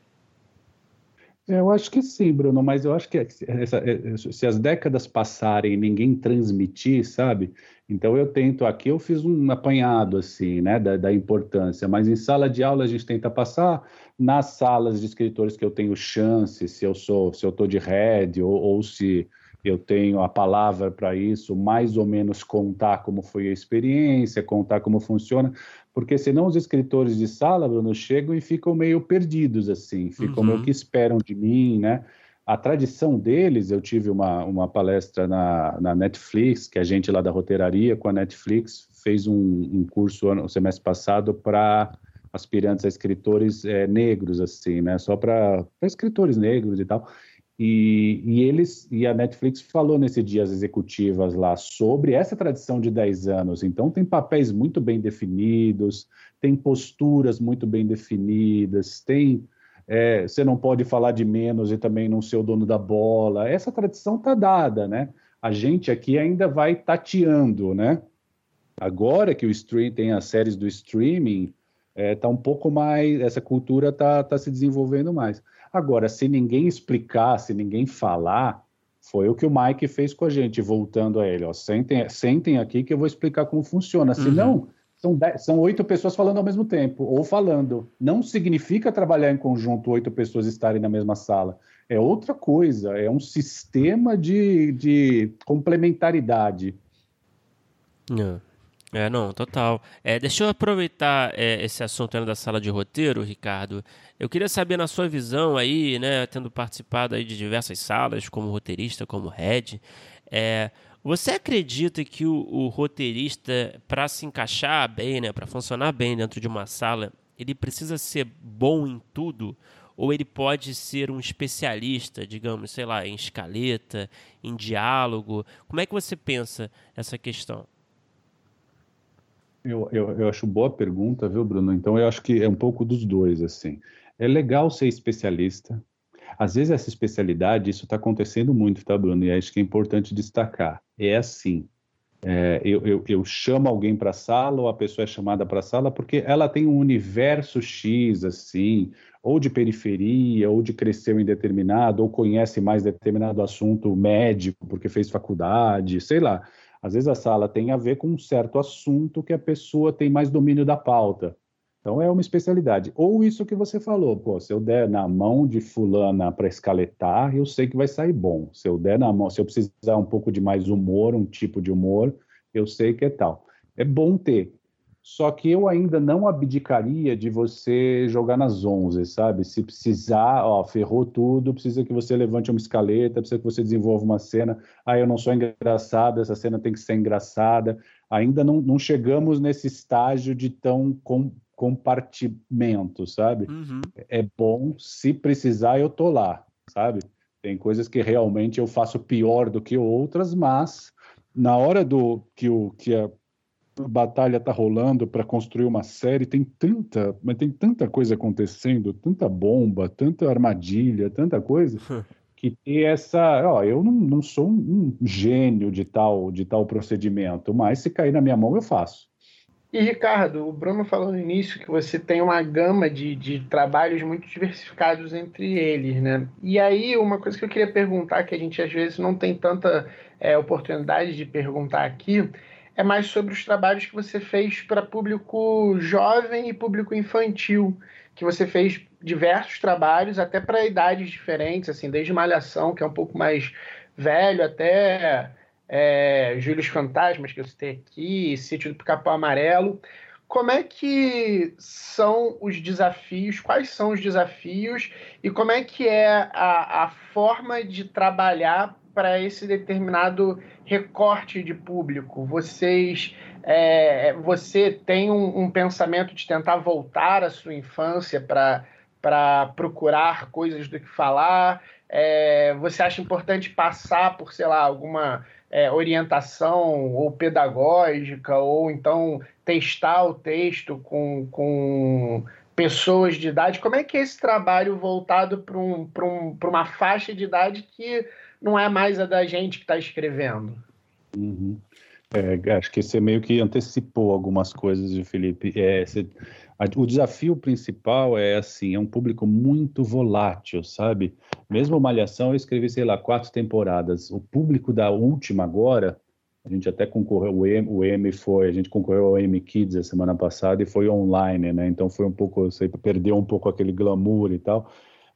Eu acho que sim, Bruno, mas eu acho que essa, é, se as décadas passarem e ninguém transmitir, sabe? Então eu tento aqui, eu fiz um apanhado assim, né, da, da importância, mas em sala de aula a gente tenta passar, nas salas de escritores que eu tenho chance, se eu sou, se eu estou de head ou, ou se eu tenho a palavra para isso, mais ou menos contar como foi a experiência, contar como funciona, porque senão os escritores de sala, Bruno, chegam e ficam meio perdidos, assim, ficam uhum. meio que esperam de mim, né? A tradição deles, eu tive uma, uma palestra na, na Netflix, que a gente lá da roteiraria com a Netflix fez um, um curso no semestre passado para aspirantes a escritores é, negros, assim, né? Só para escritores negros e tal. E, e, eles e a Netflix falou nesse dia as executivas lá sobre essa tradição de 10 anos. Então tem papéis muito bem definidos, tem posturas muito bem definidas, tem é, você não pode falar de menos e também não ser o dono da bola. Essa tradição está dada, né? A gente aqui ainda vai tateando, né? Agora que o stream tem as séries do streaming, é, um pouco mais, essa cultura está tá se desenvolvendo mais. Agora, se ninguém explicar, se ninguém falar, foi o que o Mike fez com a gente, voltando a ele. Ó, sentem, sentem aqui que eu vou explicar como funciona. Se não, uhum. são, são oito pessoas falando ao mesmo tempo, ou falando. Não significa trabalhar em conjunto oito pessoas estarem na mesma sala. É outra coisa, é um sistema de, de complementaridade. É. É, não, total. É, deixa eu aproveitar é, esse assunto da sala de roteiro, Ricardo. Eu queria saber, na sua visão aí, né, tendo participado aí de diversas salas, como roteirista, como head, é, você acredita que o, o roteirista, para se encaixar bem, né, para funcionar bem dentro de uma sala, ele precisa ser bom em tudo? Ou ele pode ser um especialista, digamos, sei lá, em escaleta, em diálogo? Como é que você pensa essa questão? Eu, eu, eu acho boa pergunta, viu, Bruno? Então, eu acho que é um pouco dos dois, assim. É legal ser especialista. Às vezes, essa especialidade, isso está acontecendo muito, tá, Bruno? E acho que é importante destacar. É assim, é, eu, eu, eu, chamo alguém para a sala ou a pessoa é chamada para a sala porque ela tem um universo X, assim, ou de periferia, ou de cresceu em determinado, ou conhece mais determinado assunto médico porque fez faculdade, sei lá. Às vezes a sala tem a ver com um certo assunto que a pessoa tem mais domínio da pauta. Então é uma especialidade. Ou isso que você falou, pô, se eu der na mão de fulana para escaletar, eu sei que vai sair bom. Se eu der na mão, se eu precisar um pouco de mais humor, um tipo de humor, eu sei que é tal. É bom ter. Só que eu ainda não abdicaria de você jogar nas 11, sabe? Se precisar, ó, ferrou tudo, precisa que você levante uma escaleta, precisa que você desenvolva uma cena. Ah, eu não sou engraçado, essa cena tem que ser engraçada. Ainda não, não chegamos nesse estágio de tão com, compartimento, sabe? Uhum. É bom, se precisar, eu tô lá, sabe? Tem coisas que realmente eu faço pior do que outras, mas na hora do que o que a batalha tá rolando para construir uma série, tem tanta, mas tem tanta coisa acontecendo, tanta bomba, tanta armadilha, tanta coisa. que ter essa, ó, eu não, não sou um gênio de tal de tal procedimento, mas se cair na minha mão eu faço. E Ricardo, o Bruno falou no início que você tem uma gama de, de trabalhos muito diversificados entre eles, né? E aí, uma coisa que eu queria perguntar, que a gente às vezes não tem tanta é, oportunidade de perguntar aqui, é mais sobre os trabalhos que você fez para público jovem e público infantil, que você fez diversos trabalhos, até para idades diferentes, assim, desde Malhação, que é um pouco mais velho, até é, Júlios Fantasmas, que eu citei aqui, Sítio do Pica-Pau Amarelo. Como é que são os desafios, quais são os desafios e como é que é a, a forma de trabalhar para esse determinado recorte de público? Vocês, é, você tem um, um, pensamento de tentar voltar à sua infância para procurar coisas do que falar? É, você acha importante passar por, sei lá, alguma é, orientação ou pedagógica, ou então testar o texto com, com pessoas de idade. Como é que é esse trabalho voltado para um, um, uma faixa de idade que não é mais a da gente que está escrevendo? Uhum. É, acho que você meio que antecipou algumas coisas, Felipe. É, você o desafio principal é assim, é um público muito volátil, sabe? Mesmo Malhação, eu escrevi, sei lá, quatro temporadas. O público da última agora, a gente até concorreu, o M, o M foi, a gente concorreu ao M Kids a semana passada e foi online, né? Então foi um pouco, você perdeu um pouco aquele glamour e tal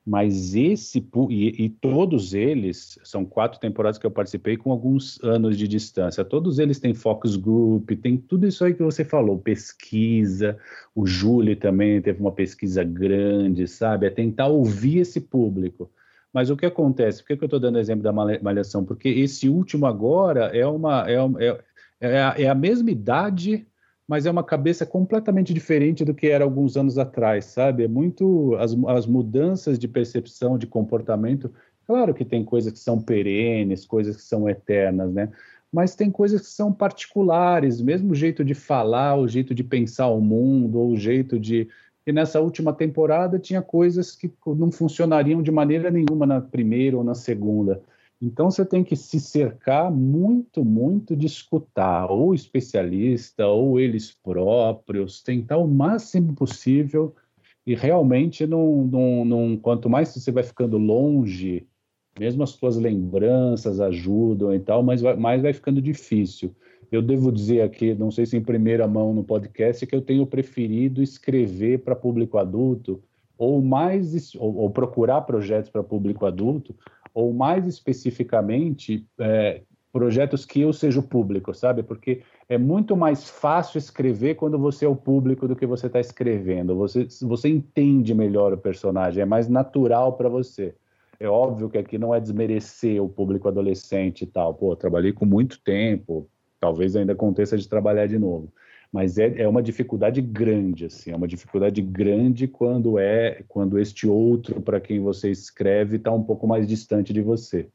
mas esse e, e, todos eles são quatro temporadas que eu participei com alguns anos de distância. Todos eles têm focus group, tem tudo isso aí que você falou, pesquisa. O Júlio também teve uma pesquisa grande, sabe? É tentar ouvir esse público. Mas o que acontece? Por que, que eu estou dando exemplo da malhação? Porque esse último agora é uma é, é, é, a, é a mesma idade mas é uma cabeça completamente diferente do que era alguns anos atrás, sabe? É muito as, as mudanças de percepção, de comportamento. Claro que tem coisas que são perenes, coisas que são eternas, né? Mas tem coisas que são particulares, mesmo o jeito de falar, o jeito de pensar o mundo, ou o jeito de e nessa última temporada tinha coisas que não funcionariam de maneira nenhuma na primeira ou na segunda. Então você tem que se cercar muito, muito de escutar, ou especialista, ou eles próprios, tentar o máximo possível e realmente não, não, não, quanto mais você vai ficando longe, mesmo as suas lembranças ajudam e tal, mas vai, mais vai ficando difícil. Eu devo dizer aqui, não sei se em primeira mão no podcast, que eu tenho preferido escrever para público adulto ou mais ou, ou procurar projetos para público adulto ou mais especificamente é, projetos que eu seja o público, sabe? Porque é muito mais fácil escrever quando você é o público do que você está escrevendo. Você, você entende melhor o personagem, é mais natural para você. É óbvio que aqui não é desmerecer o público adolescente e tal. Pô, trabalhei com muito tempo, talvez ainda aconteça de trabalhar de novo. Mas é, é uma dificuldade grande, assim, é uma dificuldade grande quando é quando este outro para quem você escreve está um pouco mais distante de você.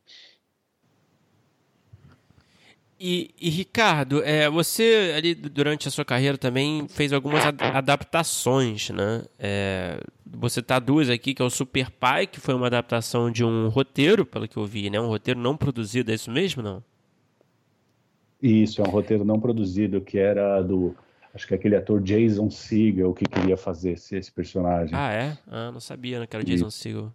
E, e, Ricardo, é, você ali durante a sua carreira também fez algumas ad adaptações, né? É, você tá duas aqui, que é o Super Pai, que foi uma adaptação de um roteiro, pelo que eu vi, né? Um roteiro não produzido, é isso mesmo, não? Isso, é um roteiro não produzido, que era do acho que aquele ator Jason Segel que queria fazer esse, esse personagem. Ah, é? Ah, não sabia né, que era o Jason Segel.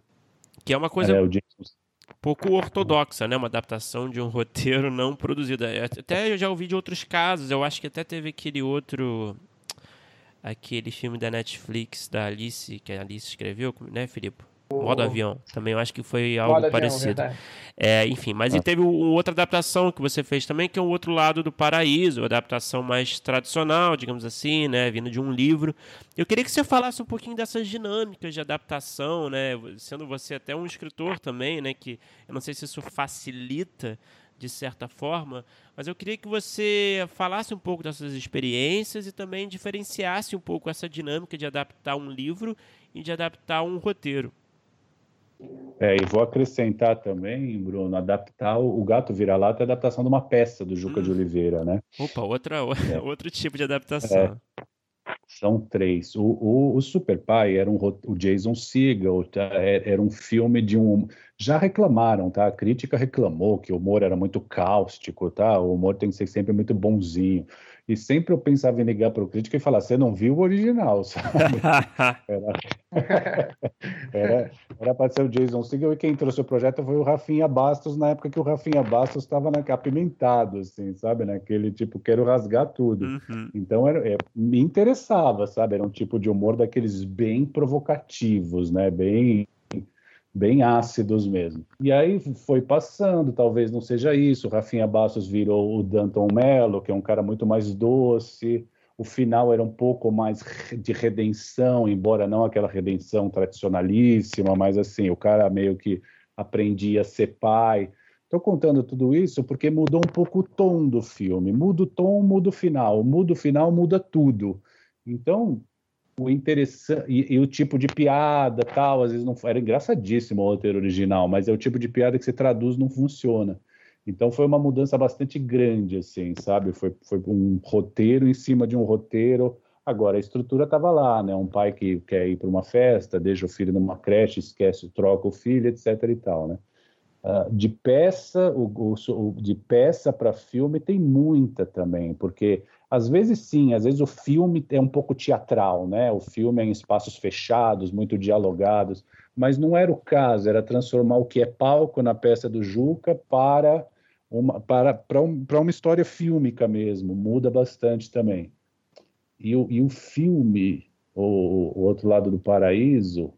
Que é uma coisa é, o Jason... pouco ortodoxa, né? Uma adaptação de um roteiro não produzido. É, até eu já ouvi de outros casos. Eu acho que até teve aquele outro... Aquele filme da Netflix, da Alice, que a Alice escreveu, né, Filipe? Modo avião. Também eu acho que foi algo Modo parecido. Avião, é, enfim, mas ah. e teve uma outra adaptação que você fez também, que é o outro lado do paraíso, adaptação mais tradicional, digamos assim, né? Vindo de um livro. Eu queria que você falasse um pouquinho dessas dinâmicas de adaptação, né? Sendo você até um escritor também, né? Que eu não sei se isso facilita de certa forma, mas eu queria que você falasse um pouco dessas experiências e também diferenciasse um pouco essa dinâmica de adaptar um livro e de adaptar um roteiro. É, e vou acrescentar também, Bruno, adaptar o, Gato Vira-Lata é a adaptação de uma peça do Juca hum. de Oliveira, né? Opa, outra, é. outro tipo de adaptação. É, são três. O, o, o, Super Pai era um, o Jason Segel, tá? É, era um filme de um. Já reclamaram, tá? A crítica reclamou que o humor era muito cáustico, tá? O humor tem que ser sempre muito bonzinho. E sempre eu pensava em ligar para o crítico e falar: você não viu o original, sabe? era, para ser o Jason Segel e quem trouxe o projeto foi o Rafinha Bastos, na época que o Rafinha Bastos estava apimentado, assim, sabe? Naquele tipo, quero rasgar tudo. Uhum. Então era, é, me interessava, sabe? Era um tipo de humor daqueles bem provocativos, né? Bem bem ácidos mesmo. E aí foi passando, talvez não seja isso. O Rafinha Bastos virou o Danton Mello, que é um cara muito mais doce. O final era um pouco mais de redenção, embora não aquela redenção tradicionalíssima, mas assim, o cara meio que aprendia a ser pai. Estou contando tudo isso porque mudou um pouco o tom do filme. Muda o tom, muda o final. Muda o final, muda tudo. Então, o interessante e, e, o tipo de piada tal às vezes não era engraçadíssimo o roteiro original mas é o tipo de piada que você traduz não funciona. Então foi uma mudança bastante grande assim sabe? Foi, foi um roteiro em cima de um roteiro. Agora a estrutura estava lá né? Um pai que quer ir para uma festa deixa o filho numa creche esquece troca o filho etc e tal né uh, de peça o, o, de peça para filme tem muita também porque às vezes sim, às vezes o filme é um pouco teatral, né? O filme é em espaços fechados, muito dialogados, mas não era o caso, era transformar o que é palco na peça do Juca para uma, para, para, um, para uma história fílmica mesmo, muda bastante também. E o, e o filme, o, o outro lado do paraíso,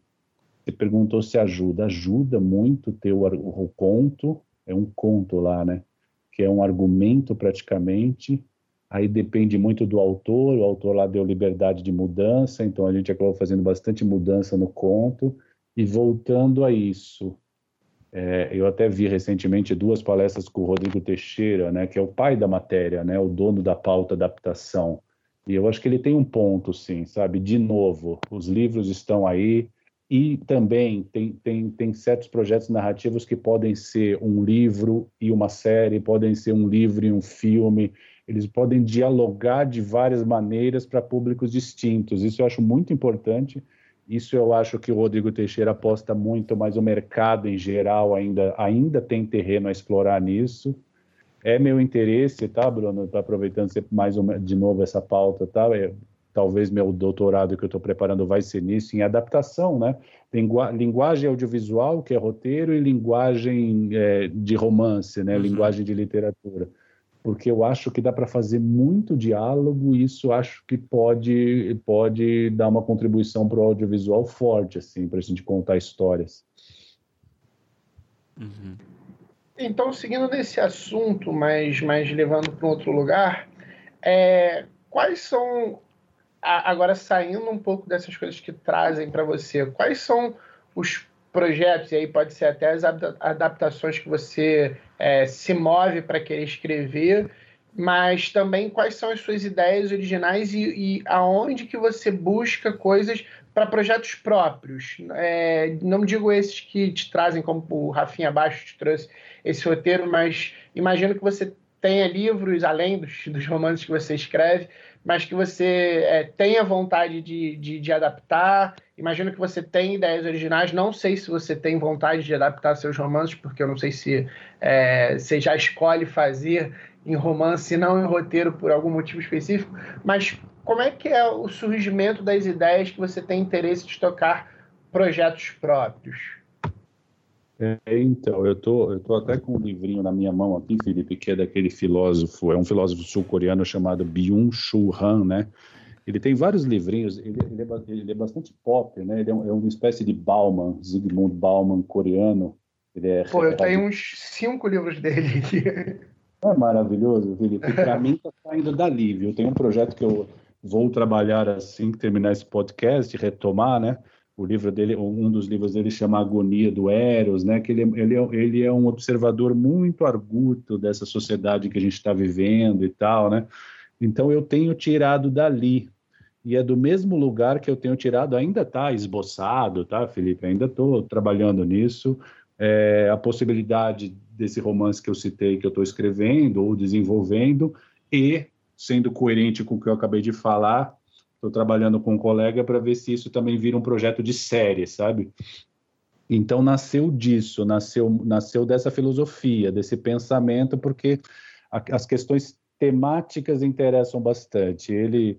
você perguntou se ajuda. Ajuda muito ter o, o conto, é um conto lá, né? Que é um argumento praticamente, aí depende muito do autor, o autor lá deu liberdade de mudança, então a gente acabou fazendo bastante mudança no conto, e voltando a isso, é, eu até vi recentemente duas palestras com o Rodrigo Teixeira, né, que é o pai da matéria, né, o dono da pauta adaptação, e eu acho que ele tem um ponto, sim, sabe, de novo, os livros estão aí, e também tem, tem, tem certos projetos narrativos que podem ser um livro e uma série, podem ser um livro e um filme, eles podem dialogar de várias maneiras para públicos distintos. Isso eu acho muito importante. Isso eu acho que o Rodrigo Teixeira aposta muito, mas o mercado em geral ainda, ainda tem terreno a explorar nisso. É meu interesse, tá, Bruno? Tá aproveitando mais uma, de novo essa pauta, tá? É, talvez meu doutorado que eu estou preparando vai ser nisso, em adaptação, né? Lingua linguagem audiovisual, que é roteiro, e linguagem é, de romance, né? Uhum. Linguagem de literatura porque eu acho que dá para fazer muito diálogo e isso acho que pode pode dar uma contribuição para o audiovisual forte assim para a gente contar histórias. Uhum. Então, seguindo nesse assunto, mas, mas levando para um outro lugar, é, quais são agora saindo um pouco dessas coisas que trazem para você, quais são os projetos, e aí pode ser até as adaptações que você é, se move para querer escrever, mas também quais são as suas ideias originais e, e aonde que você busca coisas para projetos próprios. É, não digo esses que te trazem, como o Rafinha Abaixo te trouxe esse roteiro, mas imagino que você tenha livros além dos, dos romances que você escreve, mas que você é, tenha vontade de, de, de, adaptar. Imagino que você tem ideias originais. Não sei se você tem vontade de adaptar seus romances, porque eu não sei se é, você já escolhe fazer em romance e não em roteiro por algum motivo específico. Mas como é que é o surgimento das ideias que você tem interesse de tocar projetos próprios? É, então, eu tô, eu tô até com um livrinho na minha mão aqui, Felipe, que é daquele filósofo, é um filósofo sul-coreano chamado Byung-Chul Han, né? Ele tem vários livrinhos, ele, ele, é, ele é, bastante pop, né? Ele é, um, é, uma espécie de Bauman, Zygmunt Bauman coreano. Ele é Pô, eu tenho uns cinco livros dele aqui. É maravilhoso, Felipe. Para mim tá saindo dali, viu? Tem um projeto que eu vou trabalhar assim que terminar esse podcast, retomar, né? O livro dele, um dos livros dele chama Agonia do Eros, né? Que ele, ele, é, ele é um observador muito arguto dessa sociedade que a gente está vivendo e tal, né? Então eu tenho tirado dali e é do mesmo lugar que eu tenho tirado, ainda está esboçado, tá, Felipe? Ainda estou trabalhando nisso. É, a possibilidade desse romance que eu citei, que eu estou escrevendo ou desenvolvendo, e sendo coerente com o que eu acabei de falar, Estou trabalhando com um colega para ver se isso também vira um projeto de série, sabe? Então nasceu disso, nasceu, nasceu dessa filosofia, desse pensamento, porque a, as questões temáticas interessam bastante. Ele,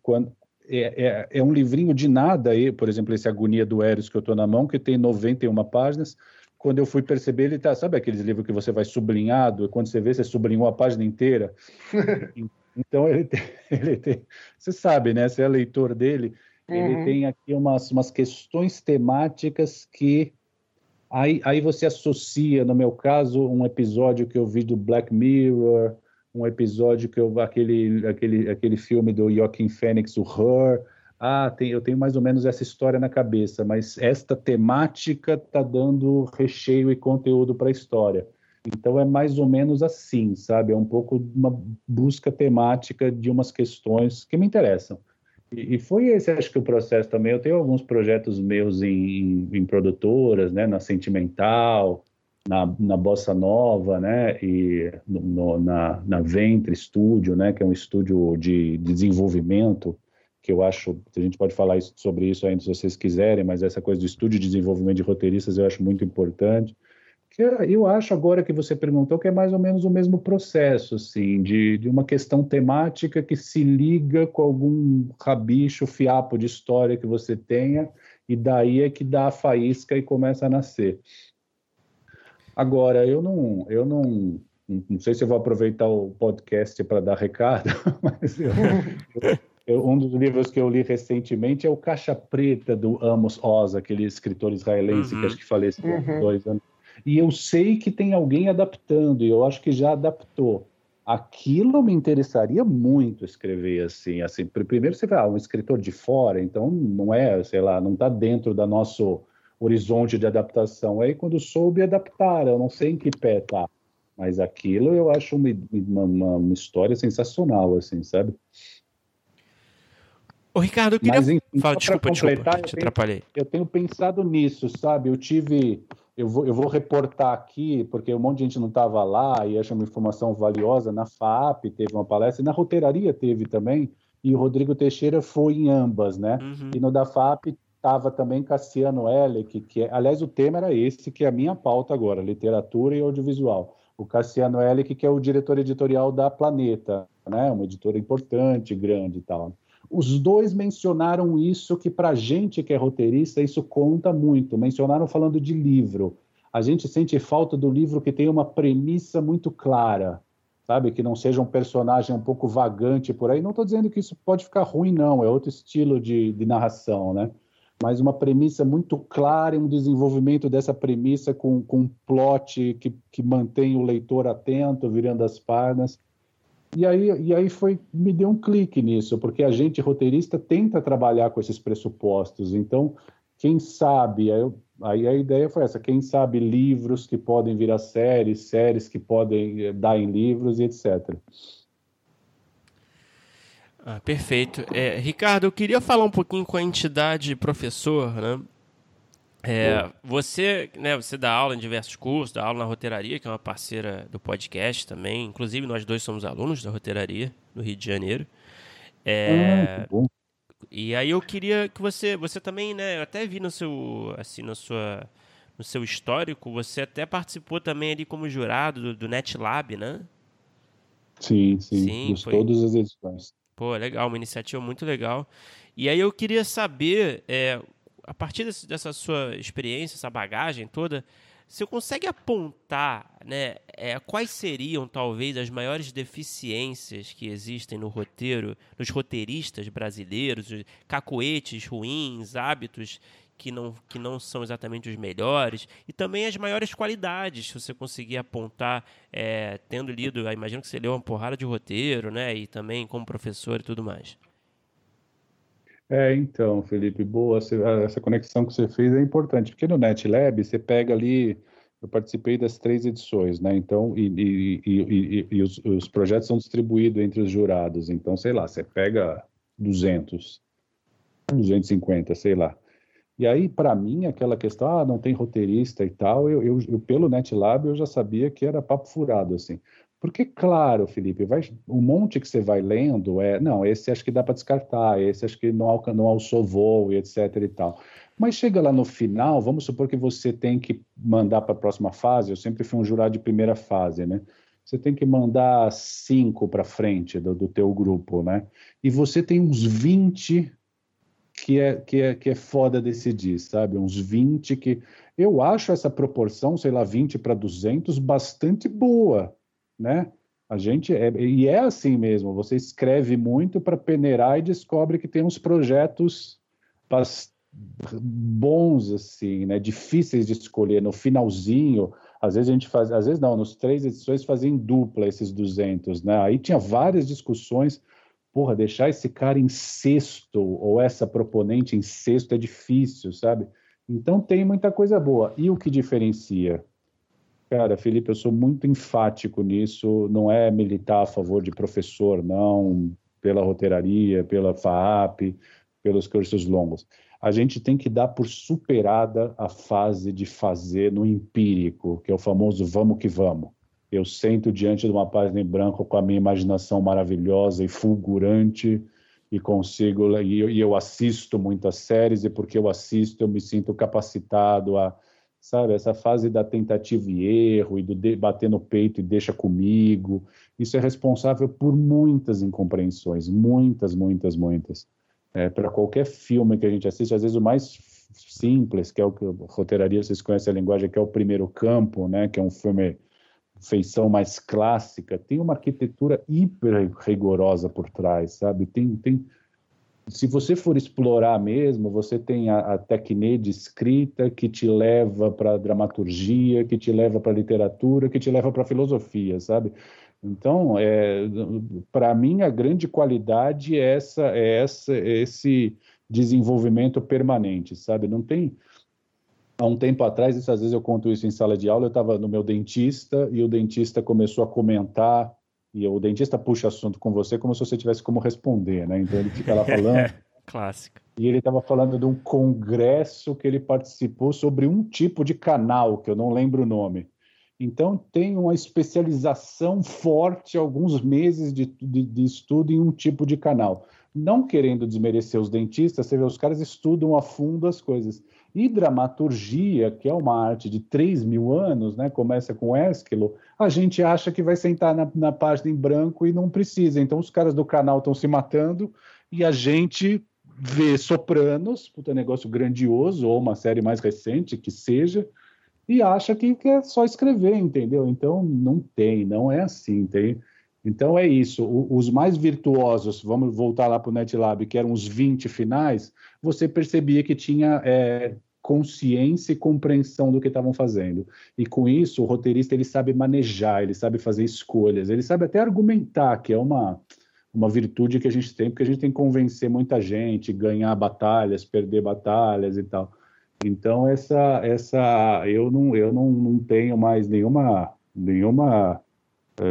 quando, é, é, é, um livrinho de nada, por exemplo, esse Agonia do Eros que eu estou na mão, que tem 91 páginas. Quando eu fui perceber, ele tá, sabe aqueles livros que você vai sublinhado, e quando você vê, você sublinhou a página inteira? Então ele tem, ele tem, você sabe, né? Você é leitor dele, uhum. ele tem aqui umas, umas questões temáticas que aí, aí você associa, no meu caso, um episódio que eu vi do Black Mirror, um episódio que eu aquele aquele aquele filme do Joaquin Phoenix, o Her. Ah, tem, eu tenho mais ou menos essa história na cabeça, mas esta temática está dando recheio e conteúdo para a história. Então é mais ou menos assim, sabe? É um pouco uma busca temática de umas questões que me interessam. E, e foi esse, acho que o processo também. Eu tenho alguns projetos meus em, em, produtoras, né? Na Sentimental, na, na Bossa Nova, né? E no, na, na Ventre Studio, né? Que é um estúdio de, de desenvolvimento que eu acho, a gente pode falar sobre isso ainda se vocês quiserem, mas essa coisa do estúdio de desenvolvimento de roteiristas eu acho muito importante que eu acho agora que você perguntou que é mais ou menos o mesmo processo, assim, de, de uma questão temática que se liga com algum rabicho, fiapo de história que você tenha, e daí é que dá a faísca e começa a nascer. Agora, eu não, eu não, não sei se eu vou aproveitar o podcast para dar recado, mas eu, eu, um dos livros que eu li recentemente é o Caixa Preta do Amos Oz, aquele escritor israelense uhum. que acho que faleceu uhum. dois anos e eu sei que tem alguém adaptando, e eu acho que já adaptou. Aquilo me interessaria muito escrever assim, assim. Primeiro você vai, ah, um escritor de fora, então não é, sei lá, não está dentro da nosso horizonte de adaptação. Aí quando soube adaptar, eu não sei em que pé tá, mas aquilo eu acho uma, uma, uma história sensacional, assim, sabe? Ô, Ricardo, eu queria... Mas, enfim, Fala, desculpa, desculpa, te atrapalhei. Eu tenho pensado nisso, sabe? Eu tive eu vou, eu vou reportar aqui, porque um monte de gente não estava lá e acha uma informação valiosa. Na FAP teve uma palestra, e na roteiraria teve também, e o Rodrigo Teixeira foi em ambas, né? Uhum. E no da FAP estava também Cassiano Elec, que é, aliás o tema era esse, que é a minha pauta agora, literatura e audiovisual. O Cassiano Elec, que é o diretor editorial da Planeta, né? Uma editora importante, grande e tal. Os dois mencionaram isso que para gente que é roteirista isso conta muito. Mencionaram falando de livro. A gente sente falta do livro que tem uma premissa muito clara, sabe? Que não seja um personagem um pouco vagante por aí. Não estou dizendo que isso pode ficar ruim, não. É outro estilo de, de narração, né? Mas uma premissa muito clara e um desenvolvimento dessa premissa com, com um plot que, que mantém o leitor atento, virando as páginas. E aí, e aí foi, me deu um clique nisso, porque a gente, roteirista, tenta trabalhar com esses pressupostos. Então, quem sabe, aí, eu, aí a ideia foi essa, quem sabe livros que podem virar séries, séries que podem eh, dar em livros e etc. Ah, perfeito. É, Ricardo, eu queria falar um pouquinho com a entidade professor, né? É, você, né, você dá aula em diversos cursos, dá aula na Roteiraria, que é uma parceira do podcast também. Inclusive, nós dois somos alunos da Roteiraria, no Rio de Janeiro. É, bom. E aí eu queria que você, você também, né, eu até vi no seu, assim, na sua, no seu histórico, você até participou também ali como jurado do, do NetLab, né? Sim, sim, sim foi... todas as edições. Pô, legal, uma iniciativa muito legal. E aí eu queria saber, é, a partir desse, dessa sua experiência, essa bagagem toda, você consegue apontar né, é, quais seriam talvez as maiores deficiências que existem no roteiro, nos roteiristas brasileiros, cacoetes ruins, hábitos que não, que não são exatamente os melhores, e também as maiores qualidades, se você conseguir apontar, é, tendo lido, imagino que você leu uma porrada de roteiro, né, e também como professor e tudo mais. É, então, Felipe, boa, essa conexão que você fez é importante, porque no NetLab você pega ali, eu participei das três edições, né, então, e, e, e, e os, os, projetos são distribuídos entre os jurados, então, sei lá, você pega 200, 250, sei lá. E aí, para mim, aquela questão, ah, não tem roteirista e tal, eu, eu, eu, pelo NetLab eu já sabia que era papo furado, assim. Porque, claro, Felipe, vai, o monte que você vai lendo é, não, esse acho que dá para descartar, esse acho que não, não alçou voo e etc e tal. Mas chega lá no final, vamos supor que você tem que mandar para a próxima fase, eu sempre fui um jurado de primeira fase, né? Você tem que mandar cinco para frente do, do teu grupo, né? E você tem uns 20 que é, que é, que é foda decidir, sabe? Uns 20 que... Eu acho essa proporção, sei lá, 20 para 200, bastante boa, né? A gente é, e é assim mesmo. Você escreve muito para peneirar e descobre que tem uns projetos bons assim, né? Difíceis de escolher no finalzinho. Às vezes a gente faz, às vezes não, nos três edições fazia em dupla esses 200, né? Aí tinha várias discussões. Porra, deixar esse cara em sexto ou essa proponente em sexto é difícil, sabe? Então tem muita coisa boa. E o que diferencia? Cara, Felipe, eu sou muito enfático nisso. Não é militar a favor de professor, não, pela roteiraria, pela FAAP, pelos cursos longos. A gente tem que dar por superada a fase de fazer no empírico, que é o famoso vamos que vamos. Eu sento diante de uma página em branco com a minha imaginação maravilhosa e fulgurante e consigo e eu, assisto muitas séries e porque eu assisto eu me sinto capacitado a sabe? Essa fase da tentativa e erro e do bater no peito e deixa comigo, isso é responsável por muitas incompreensões, muitas, muitas, muitas. É, Para qualquer filme que a gente assiste, às vezes o mais simples, que é o que roteiraria, vocês conhecem a linguagem, que é o Primeiro Campo, né? Que é um filme feição mais clássica, tem uma arquitetura hiper rigorosa por trás, sabe? Tem, tem se você for explorar mesmo, você tem a, a técnica de escrita que te leva para dramaturgia, que te leva para literatura, que te leva para filosofia, sabe? Então, é, para mim, a grande qualidade é, essa, é essa, é esse desenvolvimento permanente, sabe? Não tem. Há um tempo atrás, isso, às vezes eu conto isso em sala de aula, eu estava no meu dentista e o dentista começou a comentar e o dentista puxa assunto com você como se você tivesse como responder, né? Então ele fica lá falando. Clássico. E ele estava falando de um congresso que ele participou sobre um tipo de canal, que eu não lembro o nome. Então tem uma especialização forte, alguns meses de, de, de estudo em um tipo de canal. Não querendo desmerecer os dentistas, você vê, os caras estudam a fundo as coisas. E dramaturgia, que é uma arte de 3 mil anos, né, começa com Ésquilo, a gente acha que vai sentar na, na página em branco e não precisa. Então os caras do canal estão se matando e a gente vê Sopranos, puta negócio grandioso, ou uma série mais recente que seja, e acha que, que é só escrever, entendeu? Então não tem, não é assim. Tem, então é isso. O, os mais virtuosos, vamos voltar lá para o NetLab, que eram os 20 finais, você percebia que tinha é, consciência e compreensão do que estavam fazendo. E com isso, o roteirista ele sabe manejar, ele sabe fazer escolhas, ele sabe até argumentar, que é uma, uma virtude que a gente tem, porque a gente tem que convencer muita gente, ganhar batalhas, perder batalhas e tal. Então essa essa eu não eu não, não tenho mais nenhuma nenhuma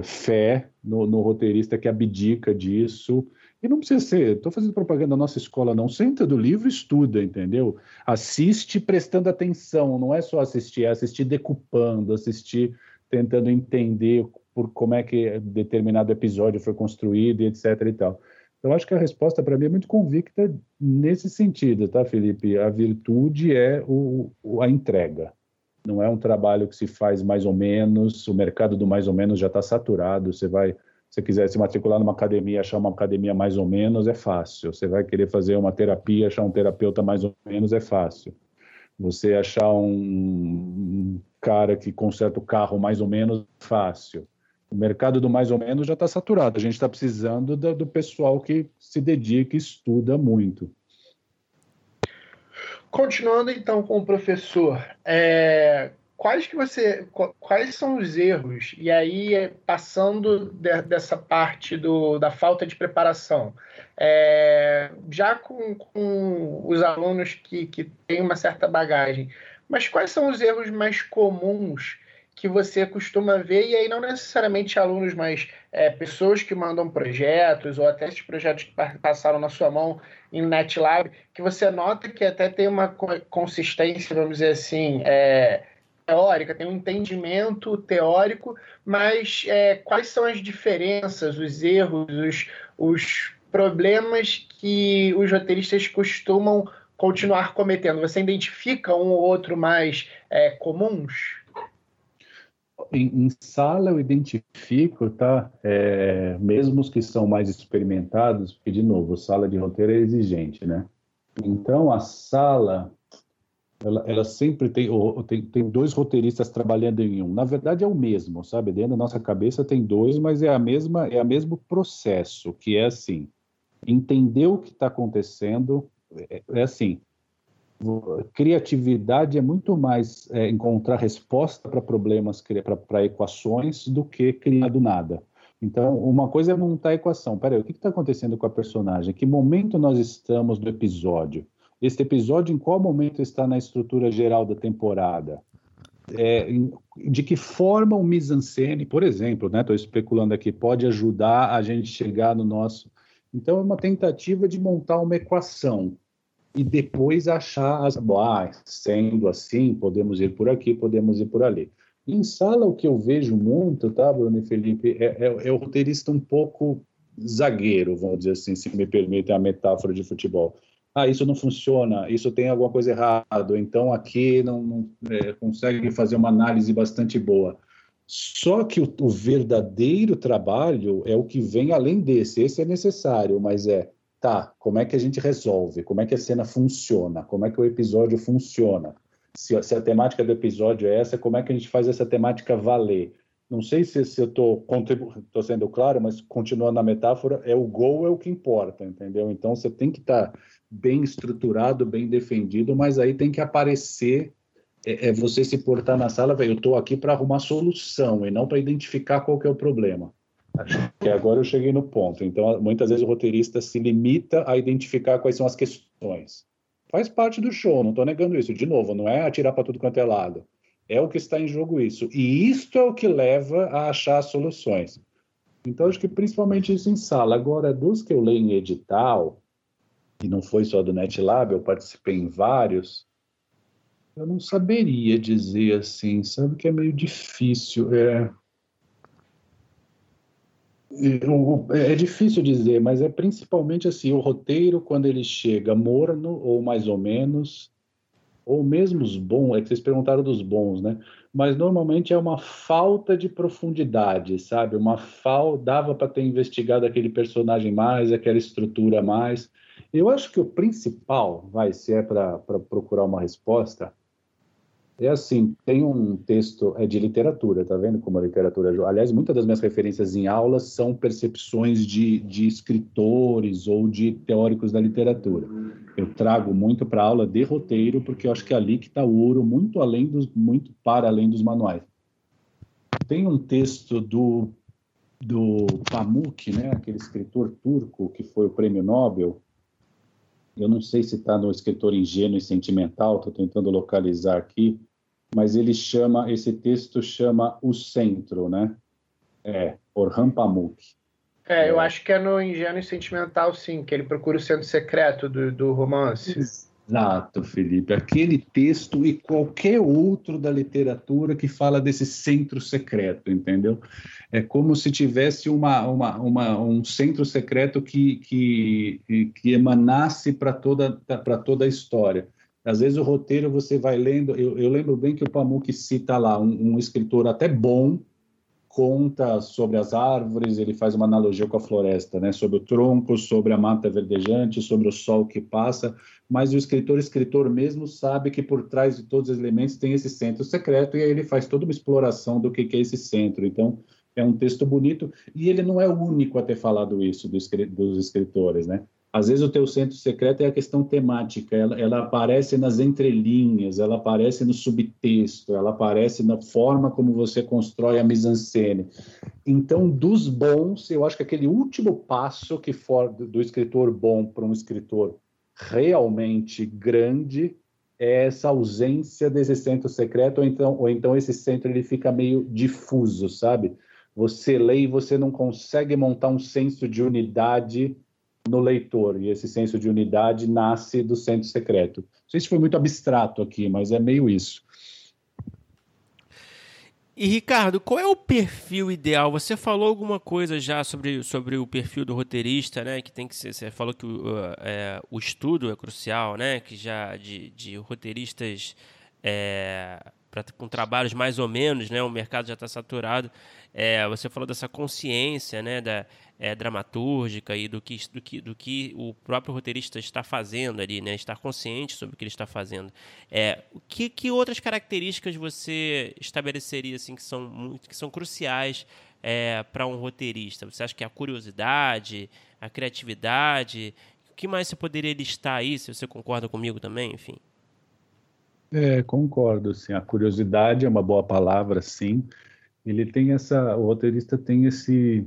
fé no, no, roteirista que abdica disso E não precisa ser, estou fazendo propaganda da nossa escola, não. Senta do livro estuda, entendeu? Assiste prestando atenção, não é só assistir, é assistir decupando, assistir tentando entender por como é que determinado episódio foi construído, etc. e tal. Então, acho que a resposta para mim é muito convicta nesse sentido, tá, Felipe? A virtude é o, a entrega. Não é um trabalho que se faz mais ou menos, o mercado do mais ou menos já está saturado. Você vai, se quiser se matricular numa academia, achar uma academia mais ou menos, é fácil. Você vai querer fazer uma terapia, achar um terapeuta mais ou menos, é fácil. Você achar um cara que conserta o carro mais ou menos, é fácil. O mercado do mais ou menos já está saturado. A gente está precisando do, do pessoal que se dedica e estuda muito. Continuando então com o professor, é, quais que você, quais são os erros? E aí passando de, dessa parte do, da falta de preparação, é, já com, com, os alunos que, que têm uma certa bagagem, mas quais são os erros mais comuns que você costuma ver, e aí não necessariamente alunos, mas é, pessoas que mandam projetos, ou até esses projetos que passaram na sua mão em NetLab, que você nota que até tem uma consistência, vamos dizer assim, é, teórica, tem um entendimento teórico, mas é, quais são as diferenças, os erros, os, os problemas que os roteiristas costumam continuar cometendo? Você identifica um ou outro mais é, comuns? Em, em, sala eu identifico, tá? É, mesmo os que são mais experimentados, porque, de novo, sala de roteiro é exigente, né? Então, a sala, ela, ela sempre tem, tem, tem dois roteiristas trabalhando em um. Na verdade, é o mesmo, sabe? Dentro da nossa cabeça tem dois, mas é a mesma, é o mesmo processo, que é assim, entender o que está acontecendo, é, é assim, criatividade é muito mais é, encontrar resposta para problemas, para equações, do que criar do nada. Então, uma coisa é montar a equação. Peraí, o que está acontecendo com a personagem? Que momento nós estamos do episódio? Este episódio, em qual momento está na estrutura geral da temporada? É, de que forma o mise-en-scène, por exemplo, estou né, especulando aqui, pode ajudar a gente chegar no nosso... Então, é uma tentativa de montar uma equação e depois achar as ah, sendo assim, podemos ir por aqui, podemos ir por ali. Em sala, o que eu vejo muito, tá, Bruno e Felipe, é, é, é o roteirista um pouco zagueiro, vamos dizer assim, se me permitem a metáfora de futebol. Ah, isso não funciona, isso tem alguma coisa errada, então aqui não, não é, consegue fazer uma análise bastante boa. Só que o, o verdadeiro trabalho é o que vem além desse. Esse é necessário, mas é tá, como é que a gente resolve? Como é que a cena funciona? Como é que o episódio funciona? Se, se a temática do episódio é essa, como é que a gente faz essa temática valer? Não sei se, se eu estou sendo claro, mas continuando na metáfora, é o gol é o que importa, entendeu? Então você tem que estar tá bem estruturado, bem defendido, mas aí tem que aparecer é, é você se portar na sala, velho, eu estou aqui para arrumar solução e não para identificar qual que é o problema. Acho que agora eu cheguei no ponto. Então, muitas vezes o roteirista se limita a identificar quais são as questões. Faz parte do show, não estou negando isso. De novo, não é atirar para tudo quanto é lado. É o que está em jogo isso. E isto é o que leva a achar soluções. Então, acho que principalmente isso em sala. Agora, dos que eu leio em edital, e não foi só do NetLab, eu participei em vários, eu não saberia dizer assim, sabe que é meio difícil. É, é difícil dizer, mas é principalmente assim, o roteiro quando ele chega morno ou mais ou menos, ou mesmo os bons, é que vocês perguntaram dos bons, né? Mas normalmente é uma falta de profundidade, sabe? Uma falta, dava para ter investigado aquele personagem mais, aquela estrutura mais. Eu acho que o principal, vai, se é para procurar uma resposta, é assim, tem um texto é de literatura, tá vendo como a literatura... Aliás, muitas das minhas referências em aulas são percepções de, de escritores ou de teóricos da literatura. Eu trago muito para aula de roteiro, porque eu acho que é ali que está o ouro, muito além dos, muito para além dos manuais. Tem um texto do do Pamuk, né, aquele escritor turco que foi o prêmio Nobel, eu não sei se está no escritor ingênuo e sentimental, estou tentando localizar aqui, mas ele chama, esse texto chama O Centro, né? É, Orhan Pamuk. É, eu acho que é no Ingênuo e Sentimental, sim, que ele procura o centro secreto do, do romance. Exato, Felipe. Aquele texto e qualquer outro da literatura que fala desse centro secreto, entendeu? É como se tivesse uma, uma, uma um centro secreto que, que, que emanasse para toda, toda a história. Às vezes o roteiro você vai lendo. Eu, eu lembro bem que o Pamuk cita lá um, um escritor até bom, conta sobre as árvores, ele faz uma analogia com a floresta, né? Sobre o tronco, sobre a mata verdejante, sobre o sol que passa, mas o escritor, escritor mesmo, sabe que por trás de todos os elementos tem esse centro secreto e aí ele faz toda uma exploração do que, que é esse centro. Então, é um texto bonito e ele não é o único a ter falado isso dos, escritores, né? Às vezes o teu centro secreto é a questão temática, ela, ela, aparece nas entrelinhas, ela aparece no subtexto, ela aparece na forma como você constrói a mise-en-scène. Então, dos bons, eu acho que aquele último passo que for do escritor bom para um escritor realmente grande é essa ausência desse centro secreto, ou então, ou então esse centro ele fica meio difuso, sabe? Você lê e você não consegue montar um senso de unidade no leitor, e esse senso de unidade nasce do centro secreto. Não sei se foi muito abstrato aqui, mas é meio isso. E Ricardo, qual é o perfil ideal? Você falou alguma coisa já sobre, sobre o perfil do roteirista, né? Que tem que ser. Você falou que o, é, o estudo é crucial, né? Que já de, de roteiristas é, pra, com trabalhos mais ou menos, né? O mercado já está saturado. É, você falou dessa consciência, né? Da, é, dramatúrgica e do que, do, que, do que o próprio roteirista está fazendo ali, né? Estar consciente sobre o que ele está fazendo. É, que, que outras características você estabeleceria assim que são muito, que são cruciais é, para um roteirista? Você acha que é a curiosidade, a criatividade? O que mais você poderia listar aí? Se você concorda comigo também, enfim. É, concordo, sim. A curiosidade é uma boa palavra, sim. Ele tem essa, o roteirista tem esse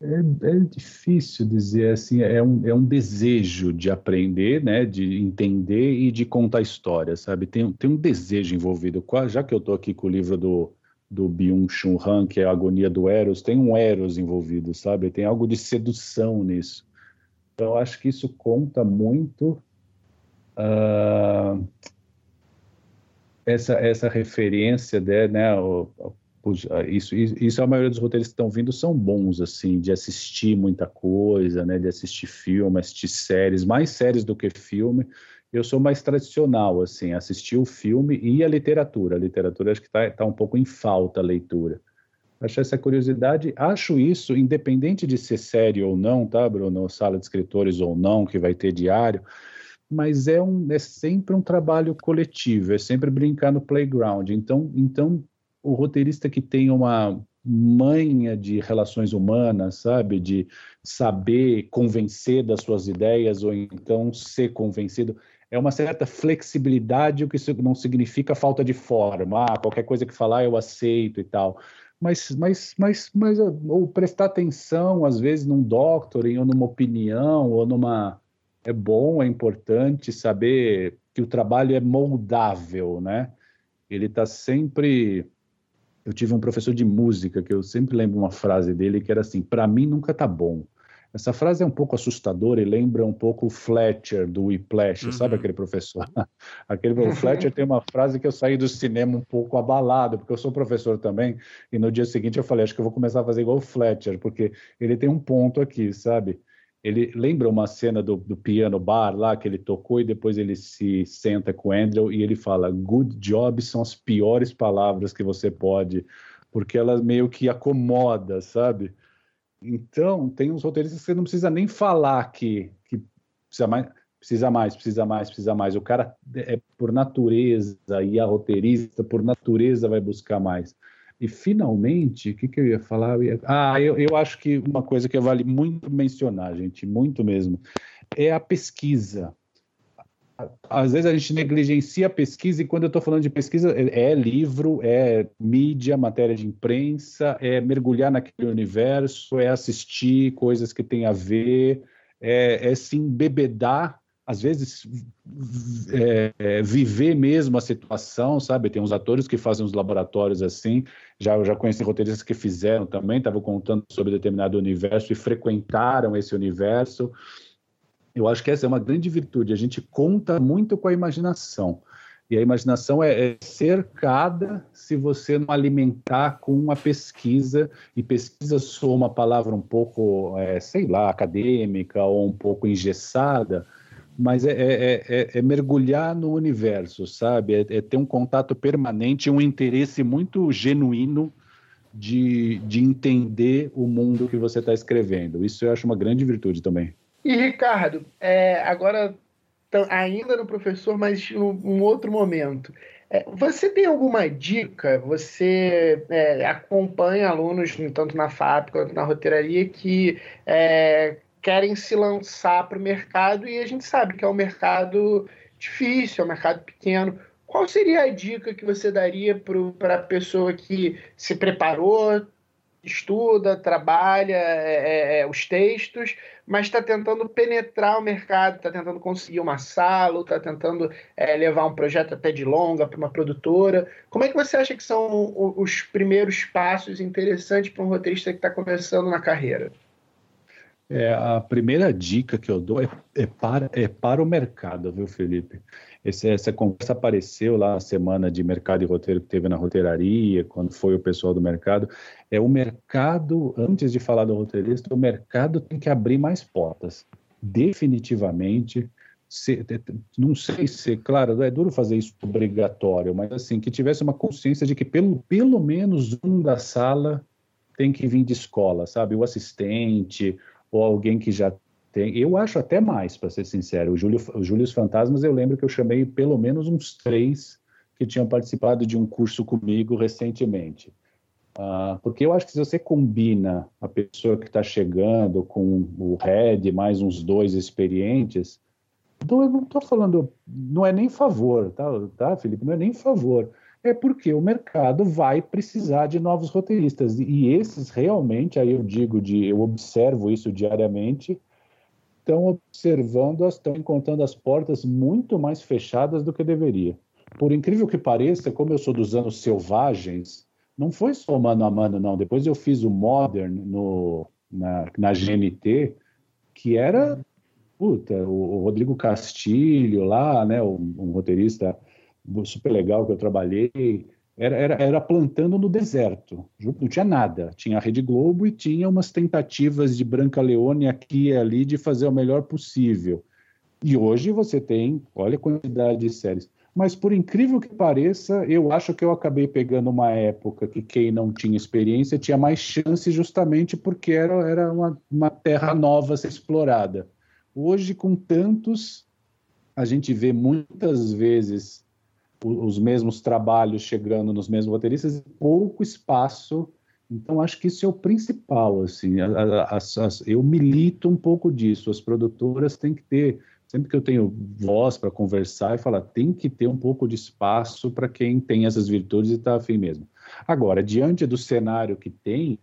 é, é, difícil dizer assim, é um, é um desejo de aprender, né, de entender e de contar história, sabe? Tem, tem um desejo envolvido. Já que eu estou aqui com o livro do, do Byung-Chun Han, que é a Agonia do Eros, tem um Eros envolvido, sabe? Tem algo de sedução nisso. Então, acho que isso conta muito uh, essa, essa referência, de, né, o, isso, isso a maioria dos roteiros que estão vindo são bons, assim, de assistir muita coisa, né, de assistir filme, assistir séries, mais séries do que filme. Eu sou mais tradicional, assim, assistir o filme e a literatura. A literatura acho que está tá um pouco em falta a leitura. Acho essa curiosidade, acho isso, independente de ser série ou não, tá, Bruno? Sala de escritores ou não, que vai ter diário, mas é, um, é sempre um trabalho coletivo, é sempre brincar no playground. Então, então o roteirista que tem uma manha de relações humanas, sabe, de saber convencer das suas ideias ou então ser convencido, é uma certa flexibilidade, o que não significa falta de forma. Ah, qualquer coisa que falar eu aceito e tal. Mas, mas, mas, mas ou prestar atenção às vezes num doctoring ou numa opinião ou numa é bom, é importante saber que o trabalho é moldável, né? Ele está sempre eu tive um professor de música que eu sempre lembro uma frase dele que era assim: para mim nunca tá bom. Essa frase é um pouco assustadora e lembra um pouco o Fletcher do Whiplash, uhum. sabe aquele professor? aquele o Fletcher tem uma frase que eu saí do cinema um pouco abalado, porque eu sou professor também, e no dia seguinte eu falei, acho que eu vou começar a fazer igual o Fletcher, porque ele tem um ponto aqui, sabe? Ele lembra uma cena do, do, piano bar lá que ele tocou e depois ele se senta com o Andrew e ele fala: "Good job" são as piores palavras que você pode, porque elas meio que acomoda, sabe? Então tem uns roteiristas que você não precisa nem falar que, que precisa mais, precisa mais, precisa mais, precisa mais. O cara é por natureza e a roteirista por natureza vai buscar mais. E finalmente, o que, que eu ia falar? Eu ia... Ah, eu, eu acho que uma coisa que vale muito mencionar, gente, muito mesmo, é a pesquisa. Às vezes a gente negligencia a pesquisa, e quando eu estou falando de pesquisa, é, é livro, é mídia, matéria de imprensa, é mergulhar naquele universo, é assistir coisas que têm a ver, é, é se embebedar às vezes é, viver mesmo a situação, sabe? Tem uns atores que fazem uns laboratórios assim, já já conheci roteiristas que fizeram também, estavam contando sobre determinado universo e frequentaram esse universo. Eu acho que essa é uma grande virtude. A gente conta muito com a imaginação. E a imaginação é, é, cercada se você não alimentar com uma pesquisa, e pesquisa soa uma palavra um pouco, é, sei lá, acadêmica ou um pouco engessada, mas é, é, é, é mergulhar no universo, sabe? É, é, ter um contato permanente, um interesse muito genuíno de, de entender o mundo que você está escrevendo. Isso eu acho uma grande virtude também. E, Ricardo, agora ainda no professor, mas em um outro momento. É, você tem alguma dica? Você é, acompanha alunos, tanto na FAP quanto na roteiraria, que é, querem se lançar para o mercado e a gente sabe que é um mercado difícil, é um mercado pequeno. Qual seria a dica que você daria para a pessoa que se preparou, estuda, trabalha é, é, é, os textos, mas está tentando penetrar o mercado, está tentando conseguir uma sala, está tentando é, levar um projeto até de longa para uma produtora. Como é que você acha que são os primeiros passos interessantes para um roteirista que está começando na carreira? É, a primeira dica que eu dou é, é, para, é para o mercado, viu, Felipe? Esse, essa conversa apareceu lá na semana de mercado e roteiro que teve na roteiraria, quando foi o pessoal do mercado. É o mercado, antes de falar do roteirista, o mercado tem que abrir mais portas. Definitivamente. Se, não sei se, claro, é duro fazer isso obrigatório, mas assim, que tivesse uma consciência de que pelo, pelo menos um da sala tem que vir de escola, sabe? O assistente, ou alguém que já tem. Eu acho até mais, para ser sincero. O Júlio, os Júlios Fantasmas, eu lembro que eu chamei pelo menos uns três que tinham participado de um curso comigo recentemente. Uh, porque eu acho que se você combina a pessoa que está chegando com o Red mais uns dois experientes, então eu não estou falando, não é nem favor, tá, tá, Felipe? Não é nem favor é porque o mercado vai precisar de novos roteiristas. E esses realmente, aí eu digo, de, eu observo isso diariamente, estão observando, estão encontrando as portas muito mais fechadas do que deveria. Por incrível que pareça, como eu sou dos anos selvagens, não foi só mano a mano, não. Depois eu fiz o Modern no, na, na GNT, que era puta, o, Rodrigo Castilho lá, né, um, um roteirista super legal que eu trabalhei, era, era, era, plantando no deserto. Não tinha nada. Tinha a Rede Globo e tinha umas tentativas de Branca Leone aqui e ali de fazer o melhor possível. E hoje você tem, olha a quantidade de séries. Mas por incrível que pareça, eu acho que eu acabei pegando uma época que quem não tinha experiência tinha mais chance justamente porque era, era uma, uma terra nova a ser explorada. Hoje, com tantos, a gente vê muitas vezes os mesmos trabalhos chegando nos mesmos roteiristas, pouco espaço. Então, acho que isso é o principal. Assim, as, as, eu milito um pouco disso. As produtoras têm que ter, sempre que eu tenho voz para conversar e falar, tem que ter um pouco de espaço para quem tem essas virtudes e está afim mesmo. Agora, diante do cenário que tem,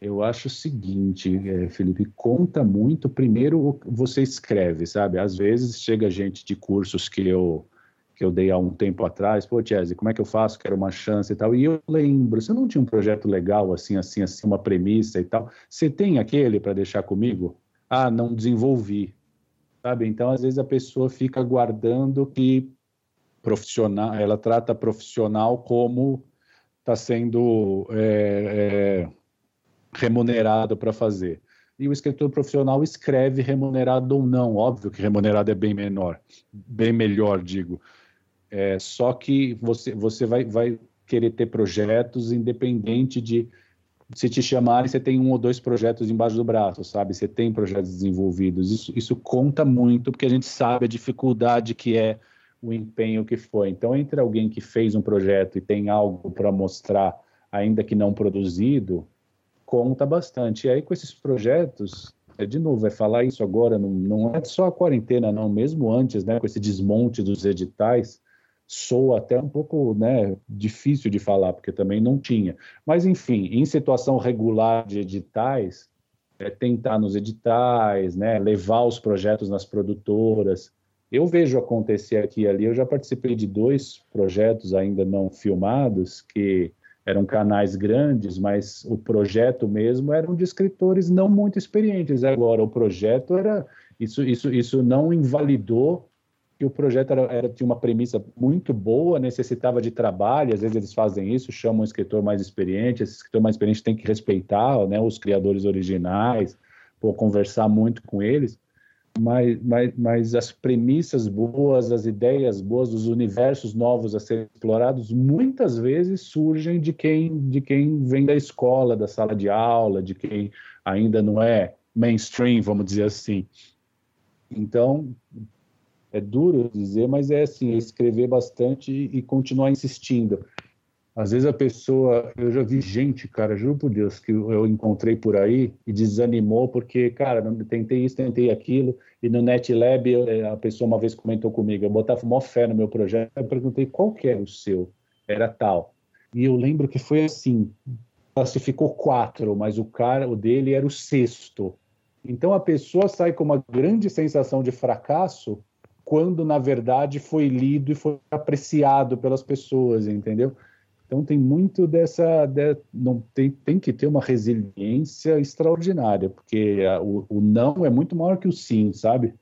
eu acho o seguinte, é, Felipe, conta muito. Primeiro, você escreve, sabe? Às vezes chega gente de cursos que eu que eu dei há um tempo atrás, pô, Chese, como é que eu faço? Quero uma chance e tal. E eu lembro, você não tinha um projeto legal, assim, assim, assim, uma premissa e tal? Você tem aquele para deixar comigo? Ah, não desenvolvi. Sabe? Então, às vezes a pessoa fica guardando que profissional, ela trata profissional como está sendo é, é, remunerado para fazer. E o escritor profissional escreve remunerado ou não. Óbvio que remunerado é bem menor, bem melhor, digo. É, só que você, você vai, vai querer ter projetos independente de se te chamarem, você tem um ou dois projetos embaixo do braço, sabe? Você tem projetos desenvolvidos. Isso, isso conta muito, porque a gente sabe a dificuldade que é o empenho que foi. Então, entre alguém que fez um projeto e tem algo para mostrar, ainda que não produzido, conta bastante. E aí, com esses projetos, é, de novo, é falar isso agora, não, não é só a quarentena, não, mesmo antes, né, com esse desmonte dos editais, soa até um pouco né, difícil de falar, porque também não tinha. Mas, enfim, em situação regular de editais, é, tentar nos editais, né, levar os projetos nas produtoras. Eu vejo acontecer aqui e ali, eu já participei de dois projetos ainda não filmados, que eram canais grandes, mas o projeto mesmo eram de escritores não muito experientes. Agora, o projeto era. Isso, isso, isso não invalidou que o projeto era, era, tinha uma premissa muito boa, necessitava de trabalho, às vezes eles fazem isso, chamam um escritor mais experiente, esse escritor mais experiente tem que respeitar né, os criadores originais, pô, conversar muito com eles, mas, mas, mas as premissas boas, as ideias boas, os universos novos a serem explorados, muitas vezes surgem de quem, de quem vem da escola, da sala de aula, de quem ainda não é mainstream, vamos dizer assim. Então, é duro dizer, mas é assim, é escrever bastante e continuar insistindo. Às vezes a pessoa, eu já vi gente, cara, juro por Deus, que eu encontrei por aí e desanimou porque, cara, tentei isso, tentei aquilo, e no NetLab eh, a pessoa uma vez comentou comigo, eu botava uma fé no meu projeto, eu perguntei qual que era o seu, era tal. E eu lembro que foi assim, classificou quatro, mas o cara, o dele era o sexto. Então a pessoa sai com uma grande sensação de fracasso quando na verdade foi lido e foi apreciado pelas pessoas, entendeu? Então tem muito dessa, de, não tem, tem que ter uma resiliência extraordinária, porque a, o, o não é muito maior que o sim, sabe?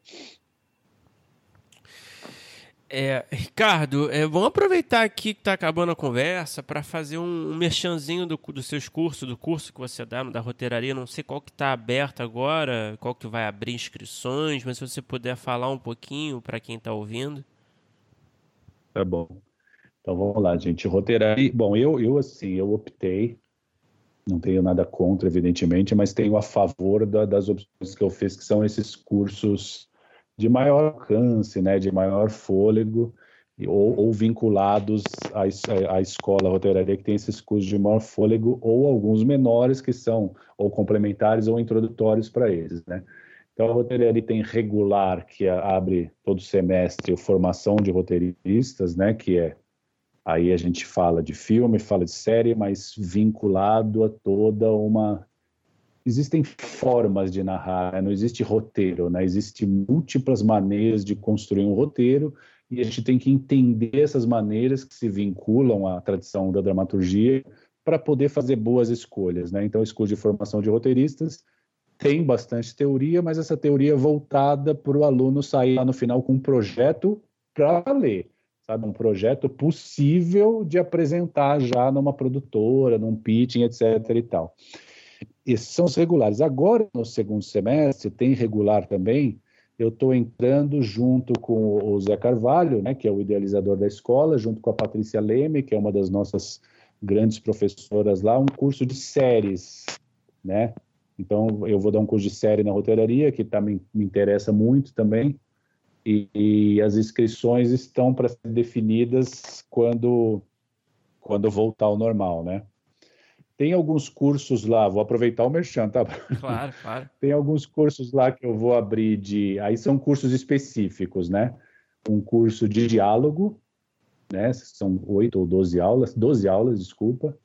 É, Ricardo, é, vamos aproveitar aqui que está acabando a conversa para fazer um, um merchanzinho do, dos seus cursos, do curso que você dá, da roteiraria. Não sei qual que está aberto agora, qual que vai abrir inscrições, mas se você puder falar um pouquinho para quem está ouvindo. Tá bom. Então vamos lá, gente. Roteiraria. Bom, eu, eu assim, eu optei. Não tenho nada contra, evidentemente, mas tenho a favor da, das opções que eu fiz, que são esses cursos de maior alcance, né, de maior fôlego, ou, ou vinculados à, à, escola roteiraria que tem esses cursos de maior fôlego, ou alguns menores que são ou complementares ou introdutórios para eles, né. Então, a roteiraria tem regular, que abre todo semestre a formação de roteiristas, né, que é aí a gente fala de filme, fala de série, mas vinculado a toda uma existem formas de narrar, né? não existe roteiro, né? Existem múltiplas maneiras de construir um roteiro e a gente tem que entender essas maneiras que se vinculam à tradição da dramaturgia para poder fazer boas escolhas, né? Então, esse curso de formação de roteiristas tem bastante teoria, mas essa teoria é voltada para o aluno sair lá no final com um projeto para ler, sabe? Um projeto possível de apresentar já numa produtora, num pitching, etc. e tal. Esses são os regulares. Agora, no segundo semestre, tem regular também. Eu estou entrando junto com o Zé Carvalho, né, que é o idealizador da escola, junto com a Patrícia Leme, que é uma das nossas grandes professoras lá, um curso de séries, né? Então, eu vou dar um curso de série na roteiraria, que tá, me, me interessa muito também, e, e as inscrições estão para ser definidas quando, quando voltar ao normal, né? Tem alguns cursos lá, vou aproveitar o merchan, tá? Claro, claro. Tem alguns cursos lá que eu vou abrir de. Aí são cursos específicos, né? Um curso de diálogo, né? São oito ou doze aulas, doze aulas, desculpa.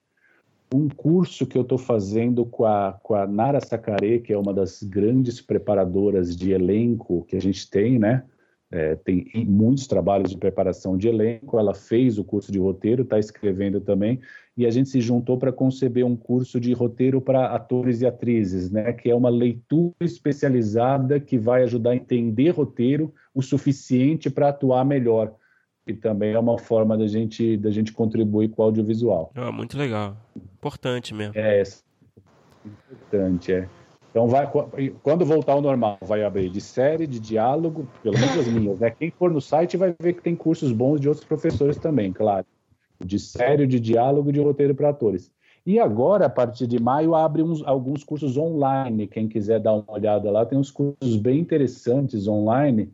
Um curso que eu estou fazendo com a, com a Nara Sakare, que é uma das grandes preparadoras de elenco que a gente tem, né? É, tem muitos trabalhos de preparação de elenco. Ela fez o curso de roteiro, está escrevendo também, e a gente se juntou para conceber um curso de roteiro para atores e atrizes, né? Que é uma leitura especializada que vai ajudar a entender roteiro o suficiente para atuar melhor. E também é uma forma da gente da gente contribuir com o audiovisual. Ah, muito legal, importante mesmo. É importante, é. Então, vai, quando voltar ao normal, vai abrir de série, de diálogo, pelo menos as minhas, né? Quem for no site vai ver que tem cursos bons de outros professores também, claro. De série, de diálogo, de roteiro para atores. E agora, a partir de maio, abre uns, alguns cursos online. Quem quiser dar uma olhada lá, tem uns cursos bem interessantes online.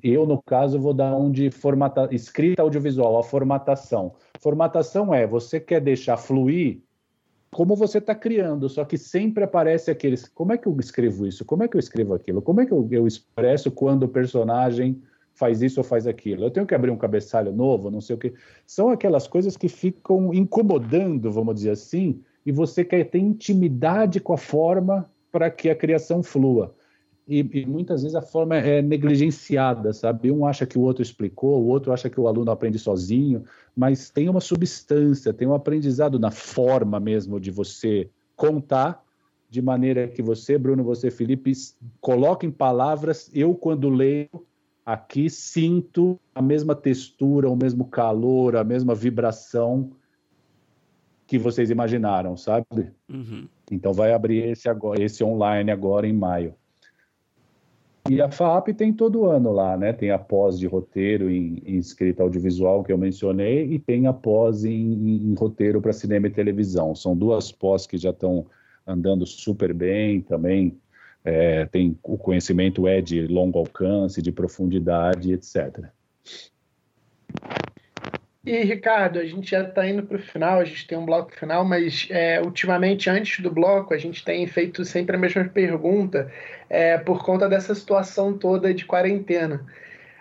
Eu, no caso, vou dar um de formata... escrita audiovisual, a formatação. Formatação é, você quer deixar fluir como você está criando, só que sempre aparece aqueles. Como é que eu escrevo isso? Como é que eu escrevo aquilo? Como é que eu, eu expresso quando o personagem faz isso ou faz aquilo? Eu tenho que abrir um cabeçalho novo, não sei o que. São aquelas coisas que ficam incomodando, vamos dizer assim, e você quer ter intimidade com a forma para que a criação flua. E, e, muitas vezes a forma é negligenciada, sabe? Um acha que o outro explicou, o outro acha que o aluno aprende sozinho, mas tem uma substância, tem um aprendizado na forma mesmo de você contar, de maneira que você, Bruno, você, Felipe, coloque em palavras. Eu, quando leio, aqui sinto a mesma textura, o mesmo calor, a mesma vibração que vocês imaginaram, sabe? Uhum. Então vai abrir esse agora, esse online agora em maio. E a FAP tem todo ano lá, né? Tem a pós de roteiro em, em escrita audiovisual que eu mencionei e tem a pós em, em roteiro para cinema e televisão. São duas pós que já estão andando super bem também. É, tem o conhecimento é de longo alcance, de profundidade, etc. E, Ricardo, a gente já está indo para o final, a gente tem um bloco final, mas é, ultimamente, antes do bloco, a gente tem feito sempre a mesma pergunta é, por conta dessa situação toda de quarentena.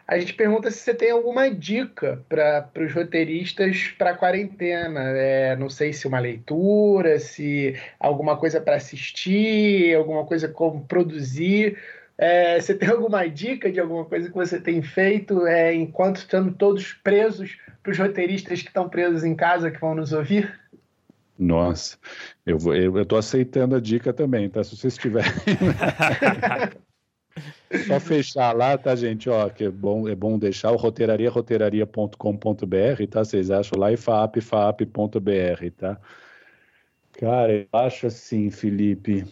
A gente pergunta se você tem alguma dica para os roteiristas para a quarentena. É, não sei se uma leitura, se alguma coisa para assistir, alguma coisa como produzir. É, você tem alguma dica de alguma coisa que você tem feito é, enquanto estamos todos presos para os roteiristas que estão presos em casa que vão nos ouvir? Nossa, eu estou eu, eu aceitando a dica também, tá? Se vocês tiverem. Só fechar lá, tá, gente? Ó, que é bom, é bom deixar o roteiraria, roteiraria.com.br, tá? Vocês acham lá e faap, faap.br, tá? Cara, eu acho assim, Felipe,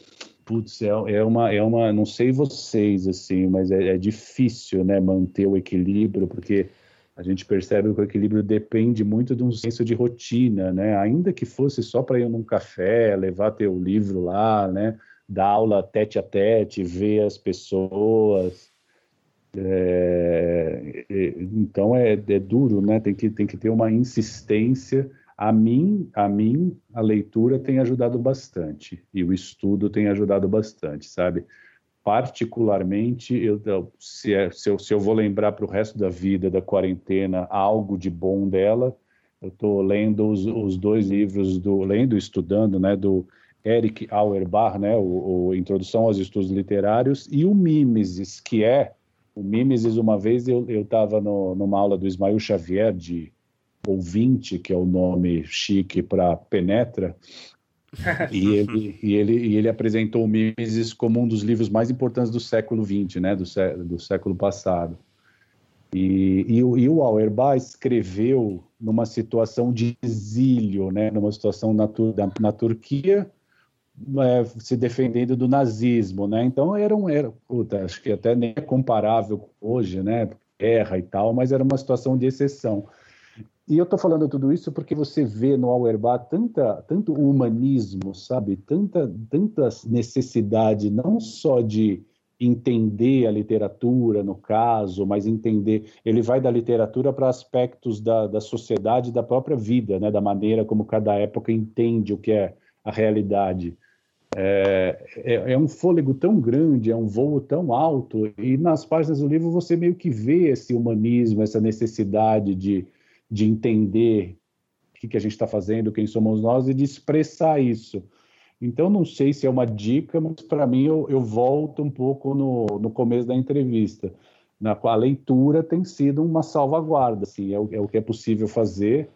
putz, é, é, uma, é uma, não sei vocês, assim, mas é, é, difícil, né, manter o equilíbrio, porque a gente percebe que o equilíbrio depende muito de um senso de rotina, né, ainda que fosse só para ir num café, levar teu livro lá, né, dar aula tete a tete, ver as pessoas, é, então é, é duro, né, tem que, tem que ter uma insistência, a mim, a mim, a leitura tem ajudado bastante e o estudo tem ajudado bastante, sabe? Particularmente, eu, se, é, se, eu, se eu vou lembrar para o resto da vida da quarentena algo de bom dela, eu estou lendo os, os, dois livros do, lendo estudando, né, do Eric Auerbach, né, o, o Introdução aos Estudos Literários, e o Mimesis, que é o Mimesis. Uma vez eu estava numa aula do Ismael Xavier de ouvinte, que é o nome chique para penetra, e, ele, e, ele, e ele apresentou o Mises como um dos livros mais importantes do século XX, né, do, sé, do século passado. E, e, e, o Auerbach escreveu numa situação de exílio, né, numa situação na, na Turquia, é, se defendendo do nazismo, né? Então era um, era, puta, acho que até nem é comparável hoje, né? Guerra e tal, mas era uma situação de exceção. E eu estou falando tudo isso porque você vê no Auerbach tanta, tanto humanismo, sabe? Tanta, tanta necessidade não só de entender a literatura, no caso, mas entender. Ele vai da literatura para aspectos da, da sociedade, da própria vida, né? da maneira como cada época entende o que é a realidade. É, é, é, um fôlego tão grande, é um voo tão alto, e nas páginas do livro você meio que vê esse humanismo, essa necessidade de de entender o que, que a gente está fazendo, quem somos nós e de expressar isso. Então, não sei se é uma dica, mas para mim eu, eu, volto um pouco no, no começo da entrevista. Na, a leitura tem sido uma salvaguarda, assim, é o, é o que é possível fazer.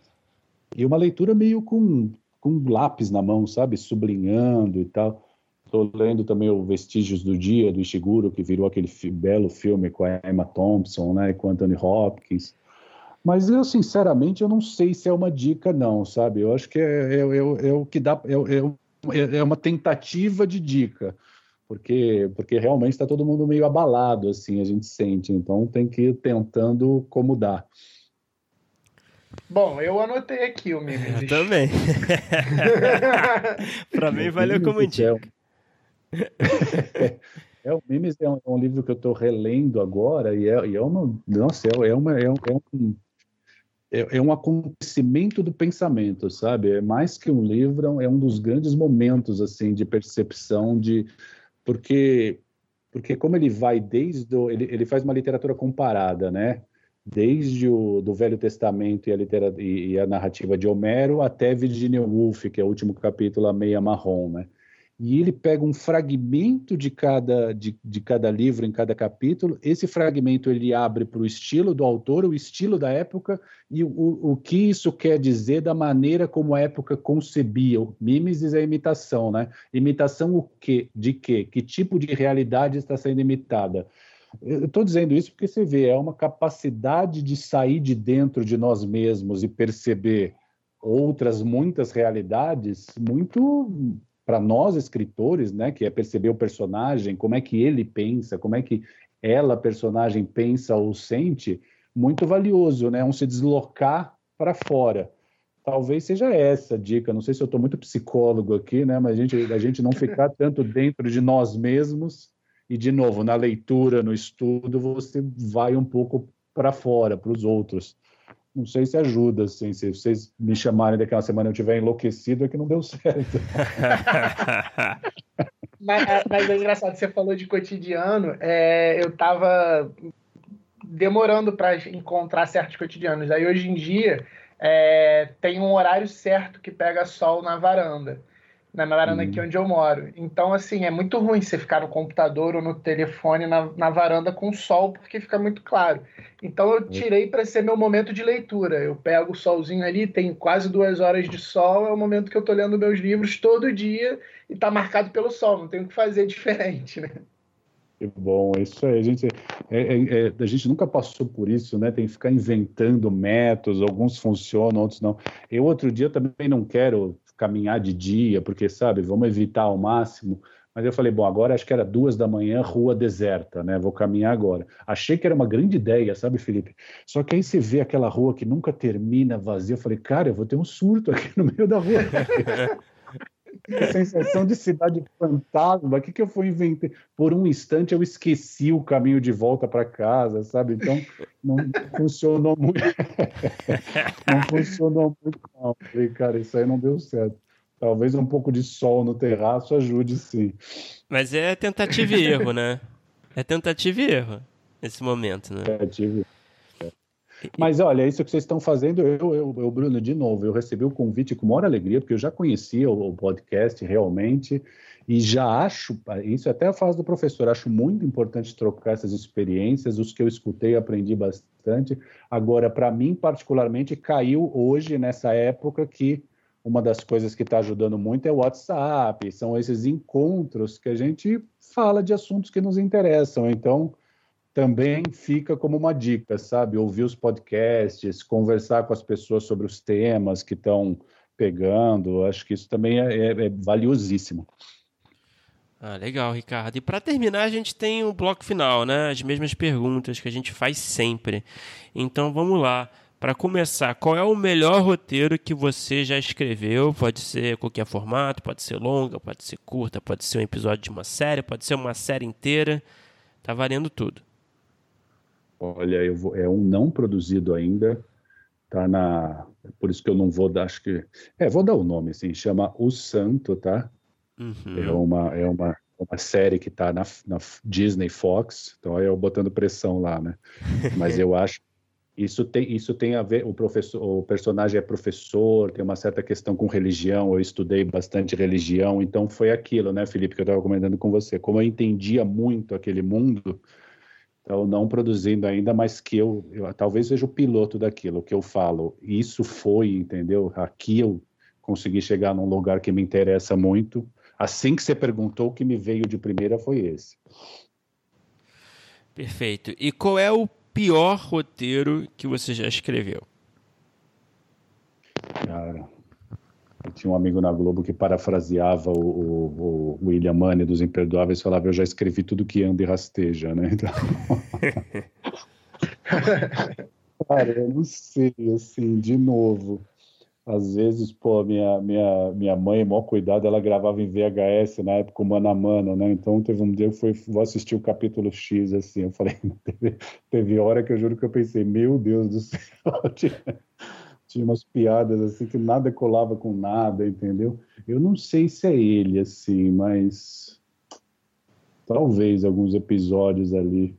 E uma leitura meio com, com lápis na mão, sabe? Sublinhando e tal. Estou lendo também o Vestígios do Dia, do Ishiguro, que virou aquele belo filme com a Emma Thompson né, e com Anthony Hopkins. Mas eu, sinceramente, eu não sei se é uma dica, não, sabe? Eu acho que é, é, é, é o que dá. É, é, é, uma tentativa de dica, porque, porque realmente está todo mundo meio abalado, assim, a gente sente. Então tem que ir tentando como dá. Bom, eu anotei aqui o Mimesis. Eu também. Para mim, valeu como dica. É, é, o Mimes é um, é um, livro que eu estou relendo agora e é, e é uma, nossa, é, é uma, é, um, é um é, é, um acontecimento do pensamento, sabe? É mais que um livro, é um dos grandes momentos assim de percepção de porque porque como ele vai desde o, ele, ele faz uma literatura comparada, né? Desde o do Velho Testamento e a, litera, e, e a narrativa de Homero até Virginia Woolf, que é o último capítulo, a meia marrom, né? E ele pega um fragmento de cada, de, de cada livro em cada capítulo. Esse fragmento ele abre para o estilo do autor, o estilo da época e o, o que isso quer dizer da maneira como a época concebia. O mimesis é imitação, né? Imitação o quê? De quê? Que tipo de realidade está sendo imitada? Eu estou dizendo isso porque você vê, é uma capacidade de sair de dentro de nós mesmos e perceber outras muitas realidades muito para nós escritores, né, que é perceber o personagem, como é que ele pensa, como é que ela, personagem, pensa ou sente, muito valioso, né, um se deslocar para fora. Talvez seja essa a dica. Não sei se eu estou muito psicólogo aqui, né, mas a gente, a gente não ficar tanto dentro de nós mesmos e de novo na leitura, no estudo, você vai um pouco para fora, para os outros não sei se ajuda, assim, se vocês me chamarem daquela semana eu tiver enlouquecido, é que não deu certo. mas, mas, é engraçado, você falou de cotidiano, é, eu estava demorando para encontrar certos cotidianos. Aí hoje em dia é, tem um horário certo que pega sol na varanda na varanda aqui uhum. onde eu moro. Então, assim, é muito ruim você ficar no computador ou no telefone na, na varanda com sol, porque fica muito claro. Então, eu tirei para ser meu momento de leitura. Eu pego o solzinho ali, tem quase duas horas de sol, é o momento que eu estou lendo meus livros todo dia e está marcado pelo sol, não tem o que fazer diferente, né? Que bom, isso aí. A gente, é, é, é, a gente nunca passou por isso, né? Tem que ficar inventando métodos, alguns funcionam, outros não. Eu, outro dia, também não quero caminhar de dia, porque, sabe, vamos evitar ao máximo. Mas eu falei, bom, agora acho que era duas da manhã, rua deserta, né? Vou caminhar agora. Achei que era uma grande ideia, sabe, Felipe? Só que aí você vê aquela rua que nunca termina vazia. Eu falei, cara, eu vou ter um surto aqui no meio da rua. a sensação de cidade fantasma. O que, que eu fui inventar? Por um instante eu esqueci o caminho de volta para casa, sabe? Então não funcionou muito. não funcionou muito, não. Falei, cara, isso aí não deu certo. Talvez um pouco de sol no terraço ajude, sim. Mas é tentativa e erro, né? É tentativa e erro nesse momento, né? Tentativa e erro. Mas olha, isso que vocês estão fazendo, eu, eu, eu, Bruno, de novo, eu recebi o convite com maior alegria, porque eu já conhecia o, o podcast realmente, e já acho, isso é até a fase do professor, acho muito importante trocar essas experiências, os que eu escutei, aprendi bastante. Agora, para mim, particularmente, caiu hoje, nessa época, que uma das coisas que está ajudando muito é o WhatsApp, são esses encontros que a gente fala de assuntos que nos interessam. Então, também fica como uma dica, sabe? Ouvir os podcasts, conversar com as pessoas sobre os temas que estão pegando, acho que isso também é, é, é valiosíssimo. Ah, legal, Ricardo. E para terminar, a gente tem o bloco final, né? As mesmas perguntas que a gente faz sempre. Então vamos lá. Para começar, qual é o melhor roteiro que você já escreveu? Pode ser qualquer formato, pode ser longa, pode ser curta, pode ser um episódio de uma série, pode ser uma série inteira. Tá valendo tudo. Olha, eu vou, é um não produzido ainda, tá na, por isso que eu não vou dar, acho que, é, vou dar o nome, assim, chama O Santo, tá? Uhum. É uma, é uma, uma série que tá na, na Disney Fox, então aí eu botando pressão lá, né? Mas eu acho isso tem, isso tem a ver, o, professor, o personagem é professor, tem uma certa questão com religião, eu estudei bastante religião, então foi aquilo, né, Felipe, que eu estava comentando com você. Como eu entendia muito aquele mundo, então, não produzindo ainda, mas que eu, eu, talvez seja o piloto daquilo que eu falo. Isso foi, entendeu? Aqui eu consegui chegar num lugar que me interessa muito. Assim que você perguntou, o que me veio de primeira foi esse. Perfeito. E qual é o pior roteiro que você já escreveu? Cara, eu tinha um amigo na Globo que parafraseava o, o, o William Money dos Imperdoáveis e falava: Eu já escrevi tudo que anda e rasteja, né? Então... Cara, eu não sei, assim, de novo. Às vezes, pô, minha, minha, minha mãe, maior cuidado, ela gravava em VHS na época, mano a mano, né? Então teve um dia que eu fui, vou assistir o capítulo X, assim, eu falei, teve, teve hora que eu juro que eu pensei, meu Deus do céu, tinha umas piadas assim que nada colava com nada, entendeu? Eu não sei se é ele assim, mas talvez alguns episódios ali,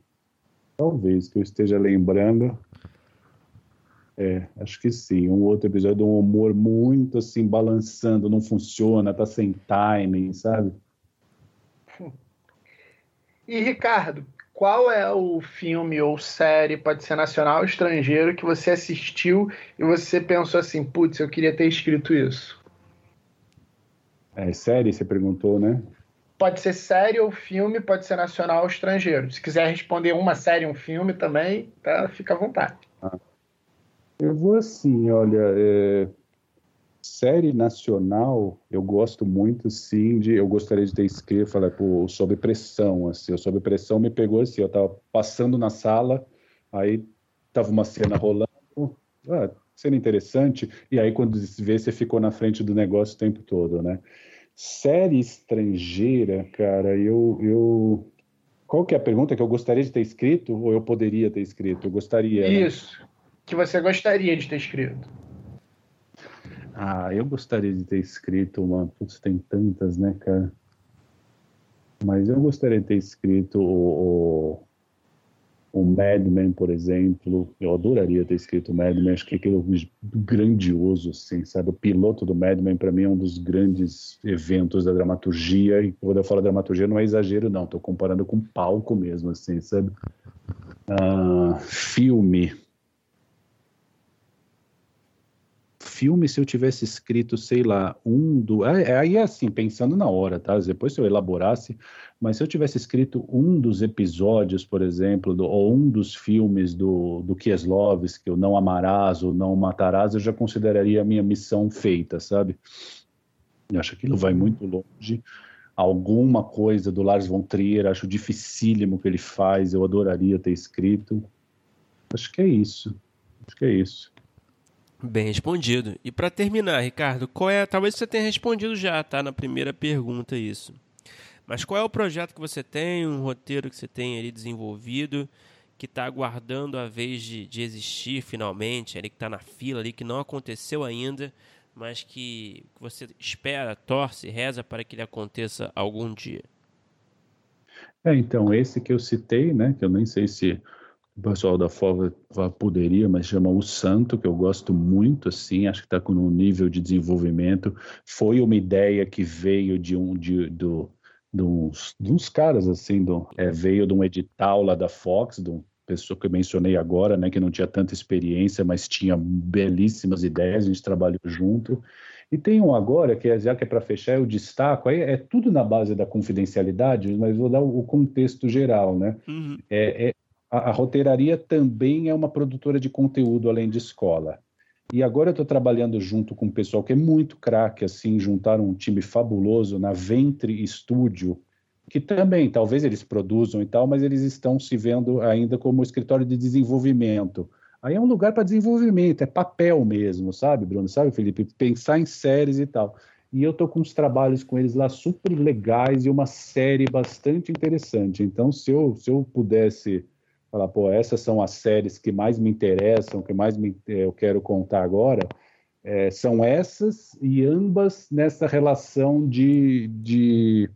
talvez que eu esteja lembrando. É, acho que sim. Um outro episódio de um humor muito assim balançando, não funciona, tá sem timing, sabe? E Ricardo, qual é o filme ou série, pode ser nacional ou estrangeiro, que você assistiu e você pensou assim, putz, eu queria ter escrito isso? É série, você perguntou, né? Pode ser série ou filme, pode ser nacional ou estrangeiro. Se quiser responder uma série, um filme também, tá, fica à vontade. Ah. Eu vou assim, olha, é... série nacional, eu gosto muito, sim, de, eu gostaria de ter escrito, falar, pô, Sob Pressão, assim, o Sob Pressão me pegou assim, eu tava passando na sala, aí tava uma cena rolando, ah, cena interessante, e aí quando se vê, você ficou na frente do negócio o tempo todo, né? Série estrangeira, cara, eu, eu... Qual que é a pergunta que eu gostaria de ter escrito ou eu poderia ter escrito? Eu gostaria. Né? Isso. Né? Que você gostaria de ter escrito. Ah, eu gostaria de ter escrito uma. Putz, tem tantas, né, cara? Mas eu gostaria de ter escrito o, o Mad Men, por exemplo, eu adoraria ter escrito o Mad Men, acho que aquilo é grandioso, assim, sabe? O piloto do Mad Men, para mim, é um dos grandes eventos da dramaturgia, e quando eu falo dramaturgia não é exagero, não, estou comparando com palco mesmo, assim, sabe? Uh, filme, filme, se eu tivesse escrito, sei lá, um do. Aí é assim, pensando na hora, tá? Depois se eu elaborasse, mas se eu tivesse escrito um dos episódios, por exemplo, do, ou um dos filmes do, do Kieslowski, o Não Amarás ou Não Matarás, eu já consideraria a minha missão feita, sabe? Eu acho que aquilo vai muito longe. Alguma coisa do Lars von Trier, acho dificílimo que ele faz, eu adoraria ter escrito. Acho que é isso. Acho que é isso. Bem respondido. E para terminar, Ricardo, qual é? Talvez você tenha respondido já, tá? Na primeira pergunta isso. Mas qual é o projeto que você tem, um roteiro que você tem ali desenvolvido, que está aguardando a vez de, de existir finalmente, ali que está na fila ali, que não aconteceu ainda, mas que, você espera, torce, reza para que ele aconteça algum dia? É, então, esse que eu citei, né, que eu nem sei se o pessoal da FOVA poderia, mas chama O Santo, que eu gosto muito, assim, acho que está com um nível de desenvolvimento. Foi uma ideia que veio de um de, do, de, uns, de uns caras, assim, do, é, veio de um edital lá da Fox, de uma pessoa que eu mencionei agora, né, que não tinha tanta experiência, mas tinha belíssimas ideias, a gente trabalhou junto. E tem um agora, que é, já que é para fechar, eu destaco, aí é tudo na base da confidencialidade, mas vou dar o, contexto geral, né? Uhum. É, é, a, a roteiraria também é uma produtora de conteúdo além de escola. E agora eu estou trabalhando junto com um pessoal que é muito craque, assim, juntaram um time fabuloso na Ventre Studio, que também, talvez eles produzam e tal, mas eles estão se vendo ainda como escritório de desenvolvimento. Aí é um lugar para desenvolvimento, é papel mesmo, sabe, Bruno? Sabe, Felipe? Pensar em séries e tal. E eu estou com uns trabalhos com eles lá super legais e uma série bastante interessante. Então, se eu, se eu pudesse falar, pô, essas são as séries que mais me interessam, que mais me, eh, eu quero contar agora, é, são essas e ambas nessa relação de, de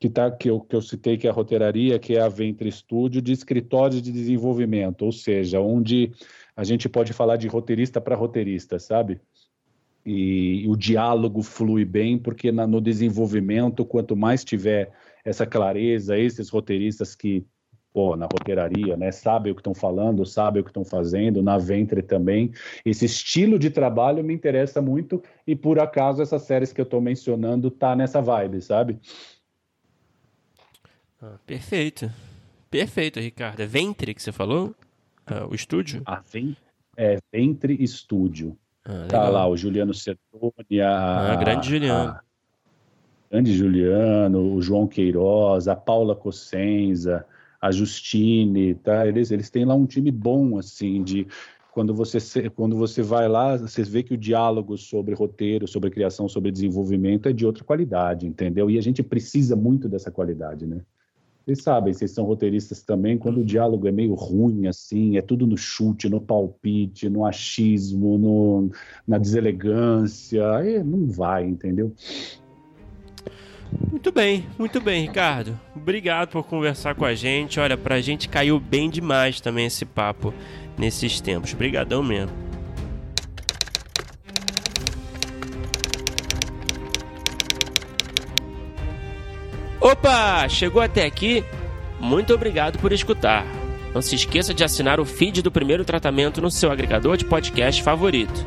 que, tá, que, eu, que eu citei que é a roteiraria, que é a Ventre Studio, de escritórios de desenvolvimento, ou seja, onde a gente pode falar de roteirista para roteirista, sabe? E, e o diálogo flui bem, porque na, no desenvolvimento, quanto mais tiver essa clareza, esses roteiristas que pô, na roteiraria, né? Sabem o que estão falando, sabem o que estão fazendo, na Ventre também. Esse estilo de trabalho me interessa muito e por acaso essas séries que eu estou mencionando tá nessa vibe, sabe? Ah, perfeito. Perfeito, Ricardo. É Ventre que você falou? Ah, o estúdio? A Ventre, é Ventre Estúdio. Ah, tá lá o Juliano Sertoni, a, ah, grande Juliano. A, grande Juliano, o João Queiroz, a Paula Cossenza, a Justine, tá? Eles, eles têm lá um time bom, assim, de quando você, quando você vai lá, você vê que o diálogo sobre roteiro, sobre criação, sobre desenvolvimento é de outra qualidade, entendeu? E a gente precisa muito dessa qualidade, né? Vocês sabem, vocês são roteiristas também, quando o diálogo é meio ruim, assim, é tudo no chute, no palpite, no achismo, no, na deselegância, não vai, entendeu? Muito bem, muito bem, Ricardo. Obrigado por conversar com a gente. Olha, pra gente caiu bem demais também esse papo nesses tempos. Obrigadão mesmo. Opa, chegou até aqui? Muito obrigado por escutar. Não se esqueça de assinar o feed do primeiro tratamento no seu agregador de podcast favorito.